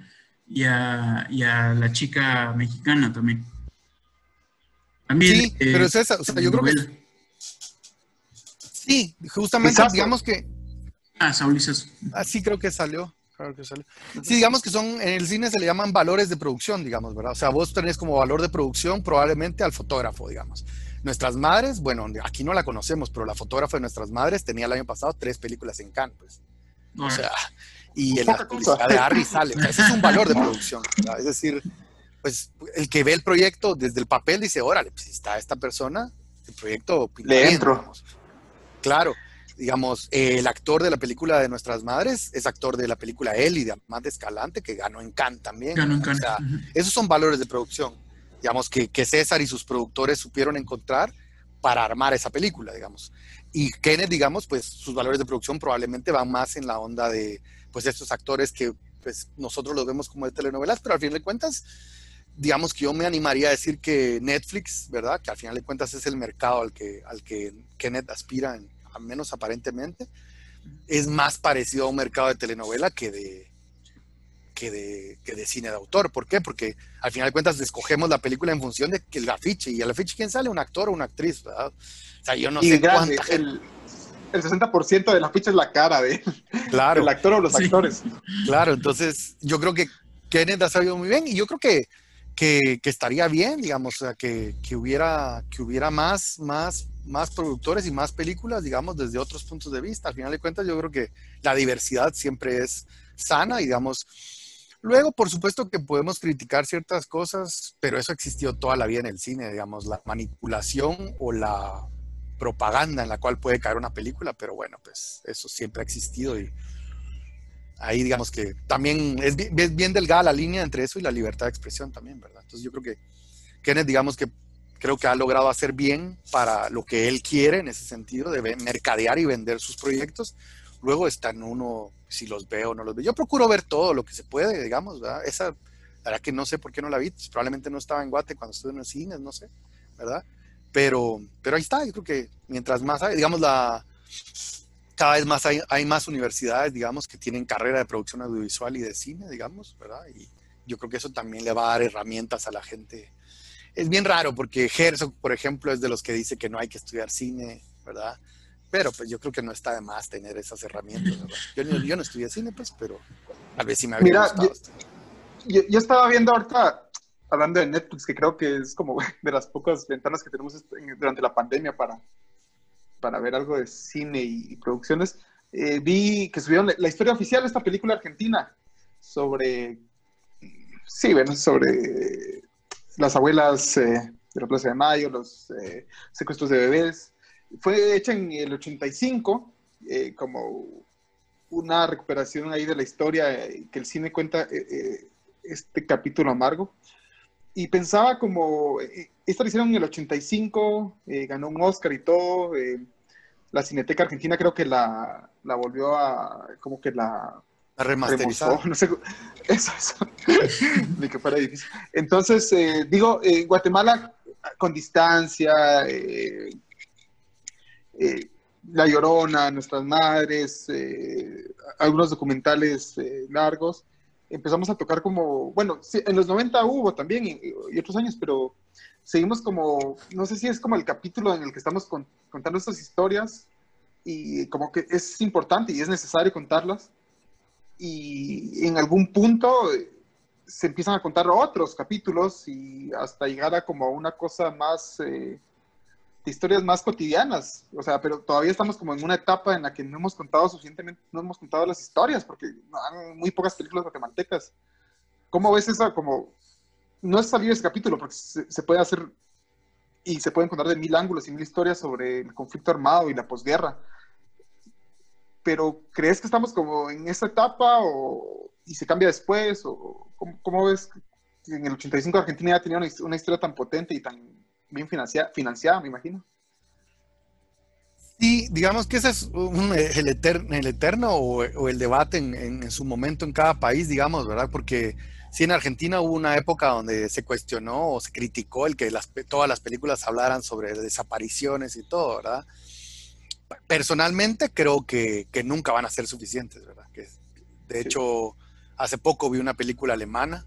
y a, y a la chica mexicana también. también sí, pero es esa, o sea, yo creo que Sí, justamente, digamos que. Ah, Saulices. Ah, sí, creo que salió. Sí, digamos que son, en el cine se le llaman valores de producción, digamos, ¿verdad? O sea, vos tenés como valor de producción probablemente al fotógrafo, digamos. Nuestras madres, bueno, aquí no la conocemos, pero la fotógrafa de nuestras madres tenía el año pasado tres películas en Cannes, pues. O sea, y en la publicidad de Harry sale. ese es un valor de producción, ¿verdad? Es decir, pues el que ve el proyecto desde el papel dice, órale, pues está esta persona, el proyecto Le entro. Claro. digamos, el actor de la película de Nuestras Madres es actor de la película Eli, de Amante Escalante, que ganó en Cannes también. Ganó en Cannes. Esos son valores de producción, digamos, que, que César y sus productores supieron encontrar para armar esa película, digamos. Y Kenneth, digamos, pues sus valores de producción probablemente van más en la onda de, pues, estos actores que pues, nosotros los vemos como de telenovelas, pero al fin de cuentas, digamos que yo me animaría a decir que Netflix, ¿verdad? Que al final de cuentas es el mercado al que, al que Kenneth aspira, al menos aparentemente, es más parecido a un mercado de telenovela que de, que de, que de cine de autor. ¿Por qué? Porque al final de cuentas escogemos la película en función de que el afiche. ¿Y el afiche quién sale? ¿Un actor o una actriz? ¿verdad? O sea, yo no sé cuánta el, el 60% de la ficha es la cara de, claro, del actor o los sí. actores. Claro, entonces yo creo que Kenneth ha sabido muy bien y yo creo que que, que, estaría bien, digamos, o sea, que, que, hubiera, que hubiera más, más, más productores y más películas, digamos, desde otros puntos de vista. Al final de cuentas, yo creo que la diversidad siempre es sana y, digamos, luego, por supuesto que podemos criticar ciertas cosas, pero eso existió toda la vida en el cine, digamos, la manipulación o la propaganda en la cual puede caer una película, pero bueno, pues eso siempre ha existido y ahí digamos que también es bien, delgada la línea entre eso y la libertad de expresión también, ¿verdad? Entonces yo creo que Kenneth, digamos que creo que ha logrado hacer bien para lo que él quiere en ese sentido de mercadear y vender sus proyectos. Luego está en uno si los veo o no los veo. Yo procuro ver todo lo que se puede, digamos, ¿verdad? Esa, la verdad que no sé por qué no la vi, pues probablemente no estaba en Guate cuando estuve en los cines, no sé, ¿verdad? Pero, pero ahí está, yo creo que mientras más hay, digamos, la, cada vez más hay, hay, más universidades, digamos, que tienen carrera de producción audiovisual y de cine, digamos, ¿verdad? Y yo creo que eso también le va a dar herramientas a la gente. Es bien raro porque Herzog, por ejemplo, es de los que dice que no hay que estudiar cine, ¿verdad? Pero pues yo creo que no está de más tener esas herramientas. Yo, yo no estudié cine, pues, pero tal vez sí me habría Mira, gustado. Yo, yo, yo, estaba viendo ahorita, hablando de Netflix, que creo que es como (laughs) de las pocas ventanas que tenemos durante la pandemia para, para ver algo de cine y, producciones, eh, vi que subieron la, la, historia oficial de esta película argentina sobre, sí, bueno, sobre las abuelas eh, de la Plaza de Mayo, los eh, secuestros de bebés. Fue hecha en el 85, eh, como una recuperación ahí de la historia que el cine cuenta este capítulo amargo. Y pensaba como, esta la hicieron en el 85, eh, ganó un Oscar y todo. Eh, la Cineteca Argentina creo que la, la, volvió a, como que la... La remasterizó. (laughs) No sé, eso, eso. (laughs) Ni que fuera difícil. Entonces, eh, digo, Guatemala con distancia, La Llorona, Nuestras Madres, algunos documentales largos. Empezamos a tocar como, bueno, sí, en los 90 hubo también y, y, otros años, pero seguimos como, no sé si es como el capítulo en el que estamos con, contando estas historias y como que es importante y es necesario contarlas y en algún punto se empiezan a contar otros capítulos y hasta llegar a como una cosa más... Eh, de historias más cotidianas, o sea, pero todavía estamos como en una etapa en la que no hemos contado suficientemente, no hemos contado las historias, porque hay muy pocas películas guatemaltecas. ¿Cómo ves eso? Como, no es salir ese capítulo, porque se, se, puede hacer y se pueden contar de mil ángulos y mil historias sobre el conflicto armado y la posguerra. Pero, ¿crees que estamos como en esa etapa o, y se cambia después? ¿O cómo, cómo ves que en el 85 Argentina ya tenía una, una historia tan potente y tan bien financiada, financiada, me imagino. Sí, digamos que ese es un, el, eterno, el eterno o, o, el debate en, en, en, su momento en cada país, digamos, ¿verdad? Porque sí, en Argentina hubo una época donde se cuestionó o se criticó el que las, todas las películas hablaran sobre desapariciones y todo, ¿verdad? Personalmente creo que, que nunca van a ser suficientes, ¿verdad? Que, de hecho, hace poco vi una película alemana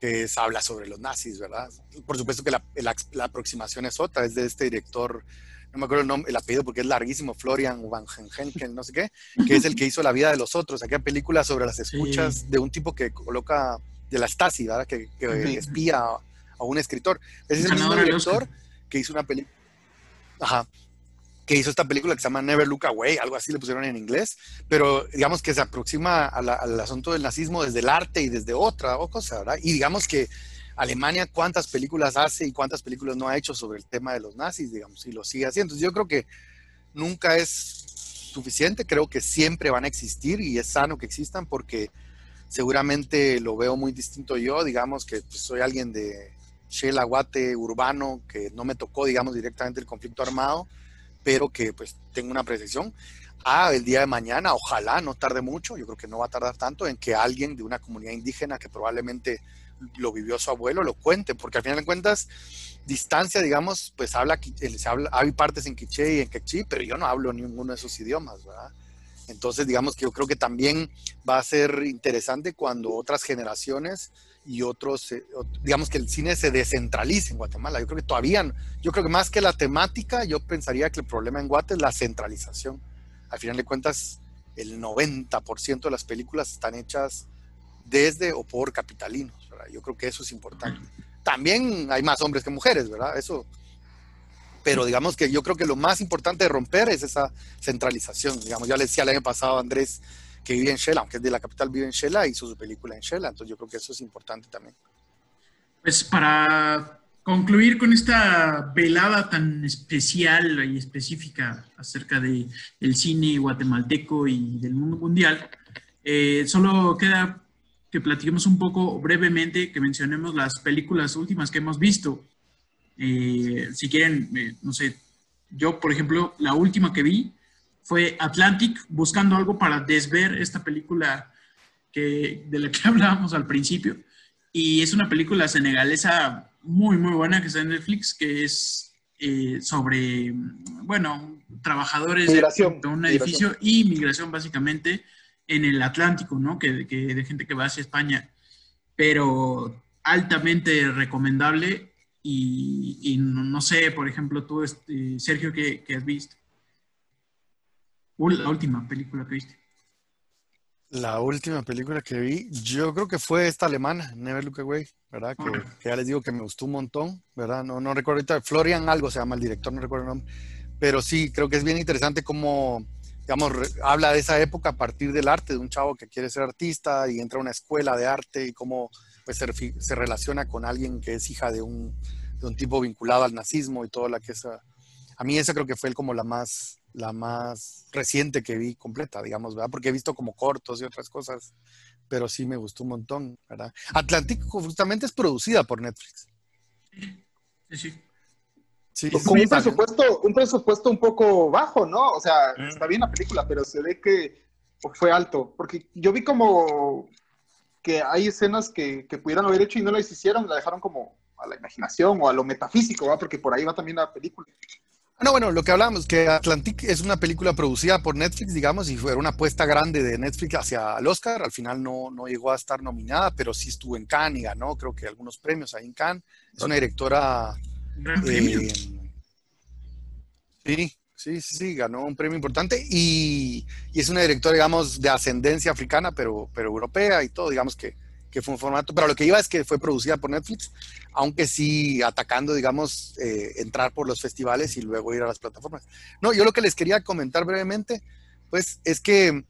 que es, habla sobre los nazis, ¿verdad? Por supuesto que la, la, la, aproximación es otra, es de este director, no me acuerdo el, nombre, el apellido porque es larguísimo, Florian Van Henken, no sé qué, que es el que hizo La vida de los otros, aquella película sobre las escuchas sí. de un tipo que coloca, de la Stasi, ¿verdad? Que, que sí. espía a, a, un escritor. Ese es el mismo director que hizo una película. Ajá, que hizo esta película que se llama Never Look Away, algo así le pusieron en inglés, pero digamos que se aproxima a la, al asunto del nazismo desde el arte y desde otra cosa, ¿verdad? Y digamos que Alemania cuántas películas hace y cuántas películas no ha hecho sobre el tema de los nazis, digamos, y lo sigue haciendo. Entonces yo creo que nunca es suficiente, creo que siempre van a existir y es sano que existan porque seguramente lo veo muy distinto yo, digamos que pues, soy alguien de Shell Aguate urbano, que no me tocó, digamos, directamente el conflicto armado, pero que pues tengo una percepción a el día de mañana, ojalá no tarde mucho, yo creo que no va a tardar tanto en que alguien de una comunidad indígena que probablemente lo vivió su abuelo lo cuente, porque al final de cuentas, distancia, digamos, pues habla, se habla, hay partes en quiché y en quechí, pero yo no hablo ninguno de esos idiomas, ¿verdad? Entonces, digamos que yo creo que también va a ser interesante cuando otras generaciones y otros, eh, digamos que el cine se descentralice en Guatemala. Yo creo que todavía, yo creo que más que la temática, yo pensaría que el problema en Guate es la centralización. Al final de cuentas, el 90% de las películas están hechas desde o por capitalinos. Yo creo que eso es importante. También hay más hombres que mujeres, ¿verdad? Eso. Pero digamos que yo creo que lo más importante de romper es esa centralización. Digamos, ya le decía el año pasado a Andrés que vive en Shela, aunque es de la capital, vive en Shela, hizo su película en Shela. Entonces yo creo que eso es importante también. Pues para concluir con esta velada tan especial y específica acerca de el cine guatemalteco y del mundo mundial, eh, solo queda que platiquemos un poco brevemente, que mencionemos las películas últimas que hemos visto. Eh, si quieren, eh, no sé, yo, por ejemplo, la última que vi fue Atlantic, buscando algo para desver esta película que, de la que (laughs) hablábamos al principio. Y es una película senegalesa muy, muy buena que está en Netflix, que es eh, sobre, bueno, trabajadores de, un edificio y migración, básicamente en el Atlántico, ¿no? Que, de gente que va hacia España, pero altamente recomendable y, no, sé, por ejemplo, tú, este, Sergio, ¿qué, has visto? La última película que viste. La última película que vi, yo creo que fue esta alemana, Never Look Away, ¿verdad? Que, que, ya les digo que me gustó un montón, ¿verdad? No, no recuerdo ahorita, Florian algo se llama el director, no recuerdo el nombre, pero sí, creo que es bien interesante cómo digamos, habla de esa época a partir del arte, de un chavo que quiere ser artista y entra a una escuela de arte y cómo pues, se, relaciona con alguien que es hija de un, de un, tipo vinculado al nazismo y todo la que esa... A mí esa creo que fue como la más, la más reciente que vi completa, digamos, ¿verdad? Porque he visto como cortos y otras cosas, pero sí me gustó un montón, ¿verdad? Atlántico justamente es producida por Netflix. Sí, sí. Sí, con un presupuesto, un presupuesto un poco bajo, ¿no? O sea, mm. está bien la película, pero se ve que fue alto. Porque yo vi como que hay escenas que, que pudieran haber hecho y no las hicieron, la dejaron como a la imaginación o a lo metafísico, ¿va? Porque por ahí va también la película. No, bueno, lo que hablamos, que Atlantic es una película producida por Netflix, digamos, y fue una apuesta grande de Netflix hacia el Oscar. Al final no, no llegó a estar nominada, pero sí estuvo en Cannes y ganó, creo que algunos premios ahí en Cannes. Es una directora eh, sí, sí, sí, ganó un premio importante y, es una directora, digamos, de ascendencia africana, pero, pero europea y todo, digamos que, fue un formato, pero lo que iba es que fue producida por Netflix, aunque sí atacando, digamos, eh, entrar por los festivales y luego ir a las plataformas. No, yo lo que les quería comentar brevemente, pues es que,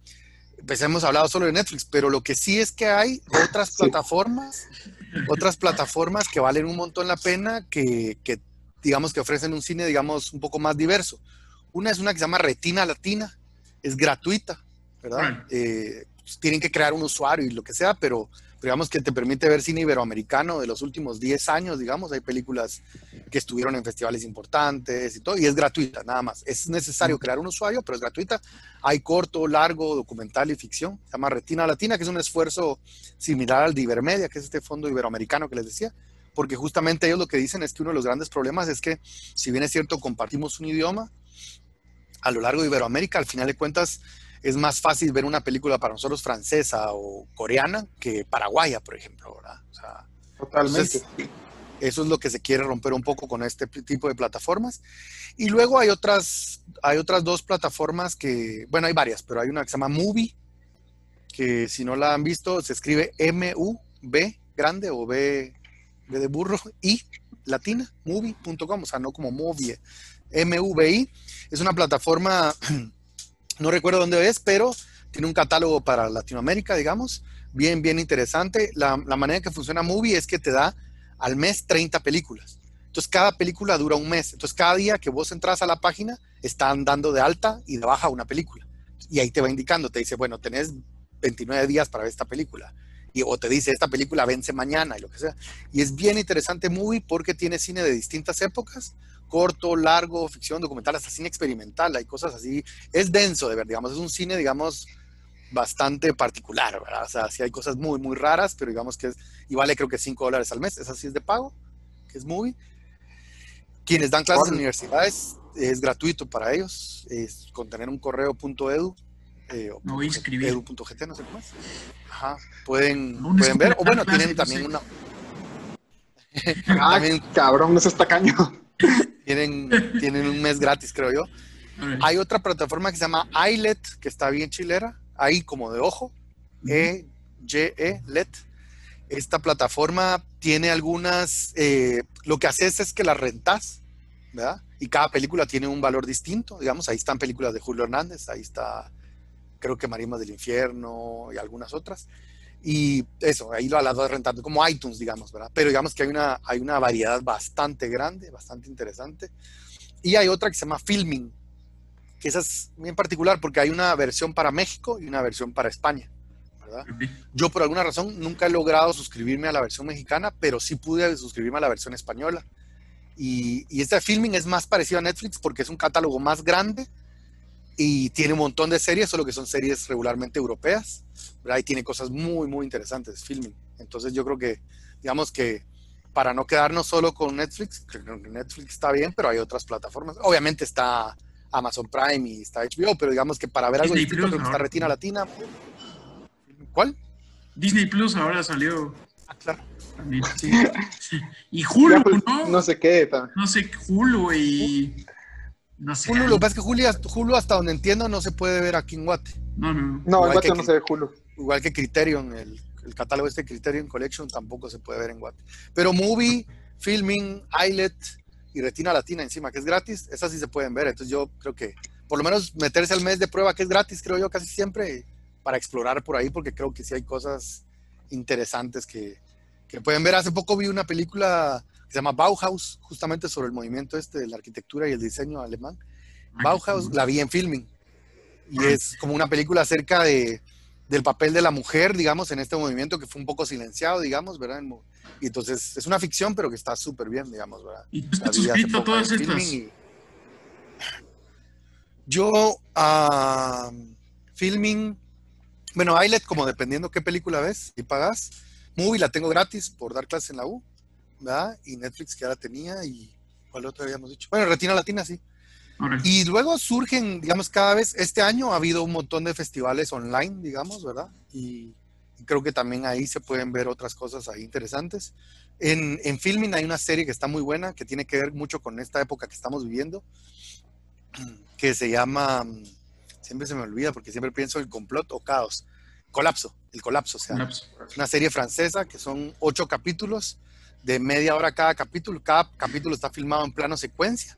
pues hemos hablado solo de Netflix, pero lo que sí es que hay otras plataformas, otras plataformas que valen un montón la pena, que, que digamos que ofrecen un cine, digamos, un poco más diverso. Una es una que se llama Retina Latina, es gratuita, ¿verdad? Eh, pues, tienen que crear un usuario y lo que sea, pero, digamos que te permite ver cine iberoamericano de los últimos 10 años, digamos, hay películas que estuvieron en festivales importantes y todo, y es gratuita, nada más. Es necesario crear un usuario, pero es gratuita. Hay corto, largo, documental y ficción. Se llama Retina Latina, que es un esfuerzo similar al de Ibermedia, que es este fondo iberoamericano que les decía porque justamente ellos lo que dicen es que uno de los grandes problemas es que, si bien es cierto, compartimos un idioma, a lo largo de Iberoamérica, al final de cuentas, es más fácil ver una película para nosotros francesa o coreana que paraguaya, por ejemplo, ¿verdad? Totalmente. eso es lo que se quiere romper un poco con este tipo de plataformas. Y luego hay otras, hay otras dos plataformas que, bueno, hay varias, pero hay una que se llama Movie, que si no la han visto, se escribe M-U-B grande o B de burro, y latina, movie.com, o sea, no como movie, M-V-I. Es una plataforma, (clears throat) no recuerdo dónde es, pero tiene un catálogo para Latinoamérica, digamos, bien, bien interesante. La, manera que funciona Movie es que te da al mes 30 películas. Entonces, cada película dura un mes. Entonces, cada día que vos entras a la página, están dando de alta y de baja una película. y ahí te va indicando, te dice, bueno, tenés 29 días para ver esta película. Y, o te dice, esta película vence mañana y lo que sea. Y es bien interesante movie porque tiene cine de distintas épocas, corto, largo, ficción, documental, hasta cine experimental, hay cosas así. Es denso de ver, digamos, es un cine, digamos, bastante particular, ¿verdad? O sea, sí hay cosas muy, muy raras, pero digamos que es, y vale creo que 5 dólares al mes, esa sí es de pago, que es movie. Quienes dan clases en universidades, es gratuito para ellos, es con tener un correo.edu. Eh, Me voy a inscribir. Edu.gt, no sé cómo es. Ajá, pueden, pueden ver, o bueno, tienen también una... (laughs) ah, también, cabrón, no es tacaño. Tienen, tienen un mes gratis, creo yo. Hay otra plataforma que se llama iLet, que está bien chilera, ahí como de ojo, E-Y-E-Let. Esta plataforma tiene algunas, eh, lo que haces es que las rentas, ¿verdad? Y cada película tiene un valor distinto, digamos, ahí están películas de Julio Hernández, ahí está, creo que Marimas del Infierno y algunas otras. Y eso, ahí lo vas rentando, como iTunes, digamos, ¿verdad? Pero digamos que hay una, hay una variedad bastante grande, bastante interesante. Y hay otra que se llama Filming, que esa es bien particular porque hay una versión para México y una versión para España. ¿verdad? Yo por alguna razón nunca he logrado suscribirme a la versión mexicana, pero sí pude suscribirme a la versión española. Y, y este filming es más parecido a Netflix porque es un catálogo más grande y tiene un montón de series, solo que son series regularmente europeas. ¿verdad? Y tiene cosas muy, muy interesantes, filming. Entonces yo creo que, digamos que para no quedarnos solo con Netflix, creo que Netflix está bien, pero hay otras plataformas. Obviamente está Amazon Prime y está HBO, pero digamos que para ver algo Disney distinto Plus, creo que está. Retina Latina. ¿Cuál? Disney Plus ahora salió Ah, claro. también. Sí. (laughs) Y Hulu, Ya, pues, ¿no? no sé qué. No sé, Hulu y. No sé. Hulu, lo que pasa es que Hulu, Hulu, hasta donde entiendo, no se puede ver aquí en Guate. No, no. No, gato que no se ve Hulu. Igual que Criterion, el, el catálogo este Criterion Collection tampoco se puede ver en Guate. Pero Movie, Filming, iLet y Retina Latina encima, que es gratis, esas sí se pueden ver. Entonces yo creo que por lo menos meterse al mes de prueba, que es gratis, creo yo casi siempre, para explorar por ahí, porque creo que sí hay cosas interesantes que, que pueden ver. Hace poco vi una película que se llama Bauhaus, justamente sobre el movimiento este de la arquitectura y el diseño alemán. Bauhaus la vi en filming y es como una película acerca de, del papel de la mujer, digamos, en este movimiento que fue un poco silenciado, digamos, ¿verdad? Y entonces es una ficción, pero que está súper bien, digamos, ¿verdad? ¿Y tú estás suscrito a todas estas? y- Yo, ah, filming, bueno, iLet, como dependiendo qué película ves y pagas. Movie la tengo gratis por dar clases en la U, ¿verdad? Y Netflix que ya la tenía y ¿cuál otro habíamos dicho? Bueno, Retina Latina, sí. Órale. Y luego surgen, digamos, cada vez, este año ha habido un montón de festivales online, digamos, ¿verdad? Y, creo que también ahí se pueden ver otras cosas ahí interesantes. En, en Filming hay una serie que está muy buena, que tiene que ver mucho con esta época que estamos viviendo, que se llama, siempre se me olvida porque siempre pienso en complot o caos, colapso, el colapso, o sea, Colapso. una serie francesa que son ocho capítulos de media hora cada capítulo. Cada capítulo está filmado en plano secuencia,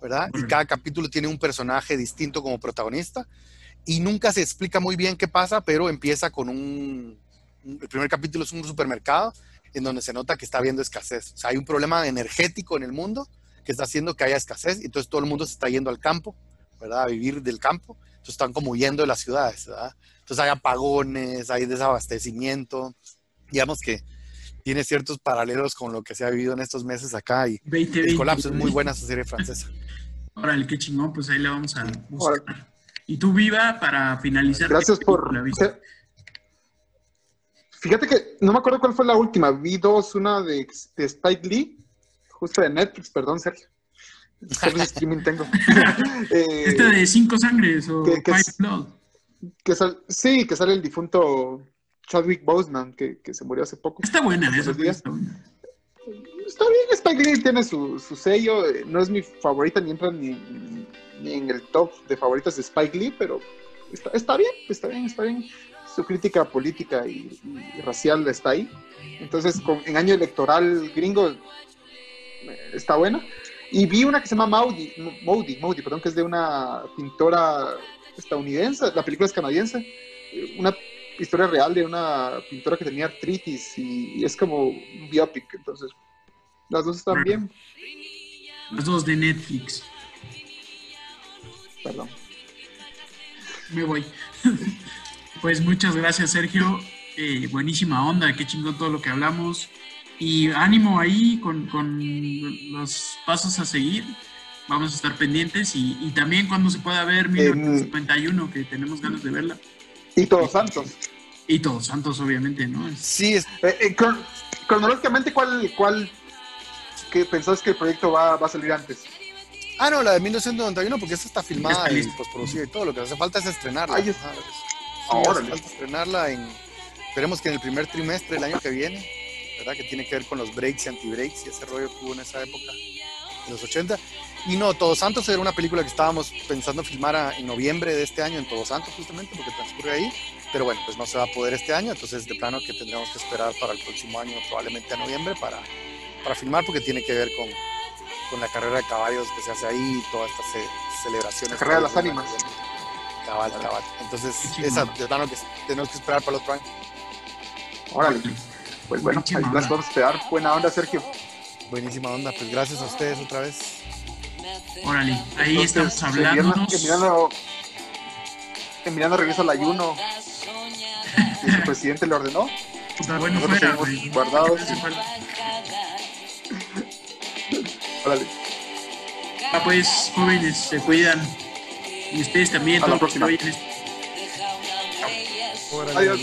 ¿verdad? Y cada capítulo tiene un personaje distinto como protagonista. Y nunca se explica muy bien qué pasa, pero empieza con un... un- El primer capítulo es un supermercado en donde se nota que está habiendo escasez. O sea, hay un problema energético en el mundo que está haciendo que haya escasez. y Entonces todo el mundo se está yendo al campo, ¿verdad? A vivir del campo. Entonces están como huyendo de las ciudades, ¿verdad? Entonces hay apagones, hay desabastecimiento. Digamos que tiene ciertos paralelos con lo que se ha vivido en estos meses acá y 20, el colapso es muy buena esa serie francesa. Órale, qué chingón, pues ahí la vamos a buscar. Y tú, Viva, para finalizar. Gracias ¿qué por... película viste? Fíjate que no me acuerdo cuál fue la última. Vi dos, una de, de Spike Lee, justo de Netflix, perdón, Sergio. ¿Qué servicio de streaming tengo? (laughs) Eh, Esta de Cinco Sangres o que- que Five es- Blood. que sal- sí, que sale el difunto Chadwick Boseman, que, que se murió hace poco. Está buena, Hace esa unos días. está buena. Está bien, Spike Lee tiene su, su sello. eh, No es mi favorita ni entra ni, ni en el top de favoritas de Spike Lee, pero está, está bien, está bien, está bien. Su crítica política y, y racial está ahí. Entonces, con, en año electoral gringo eh, está buena. Y vi una que se llama Maudie, Maudie, Maudie, perdón, que es de una pintora estadounidense. La película es canadiense. eh, Una historia real de una pintora que tenía artritis y, y es como un biopic. Entonces, las dos están bien. Las dos de Netflix. Perdón. me voy. (laughs) pues muchas gracias, Sergio. Eh, buenísima onda, qué chingón todo lo que hablamos. Y ánimo ahí con, con los pasos a seguir. Vamos a estar pendientes y, y también cuando se pueda ver 1951, que tenemos ganas de verla. Y Todos Santos. Y Todos Santos, obviamente, ¿no? Sí, es... Eh, eh, cron- cronológicamente, ¿cuál, cuál que pensás que el proyecto va, va a salir antes? Ah, no, la de 1991, porque esa está filmada Está y postproducida y todo. Lo que hace falta es estrenarla. Ay, es- Ajá, es- Ah, sí, hace falta estrenarla en. Esperemos que en el primer trimestre del año que viene, ¿verdad? Que tiene que ver con los breaks y anti-breaks y ese rollo que hubo en esa época, en los 80. Y no, Todos Santos era una película que estábamos pensando filmar a- en noviembre de este año, en Todos Santos, justamente, porque transcurre ahí. Pero bueno, pues no se va a poder este año, entonces de plano que tendremos que esperar para el próximo año, probablemente a noviembre, para, para filmar, porque tiene que ver con, con la carrera de caballos que se hace ahí y todas estas ce- celebraciones. La carrera de las ánimas. Cabal, cabal. Entonces, esa de plano que tenemos que esperar para el otro año. Órale. Pues bueno, ahí las vamos a esperar. Buena onda, Sergio. Buenísima onda, pues gracias a ustedes otra vez. Órale, ahí Entonces, estamos hablándonos. Emiliano, Emiliano regresa al ayuno. Y su presidente le ordenó. Puta, bueno, Nosotros fuera, güey. guardados. (laughs) Órale. Ah, pues, jóvenes, se cuidan. Y ustedes también, A la todos los esto. Órale, Adiós.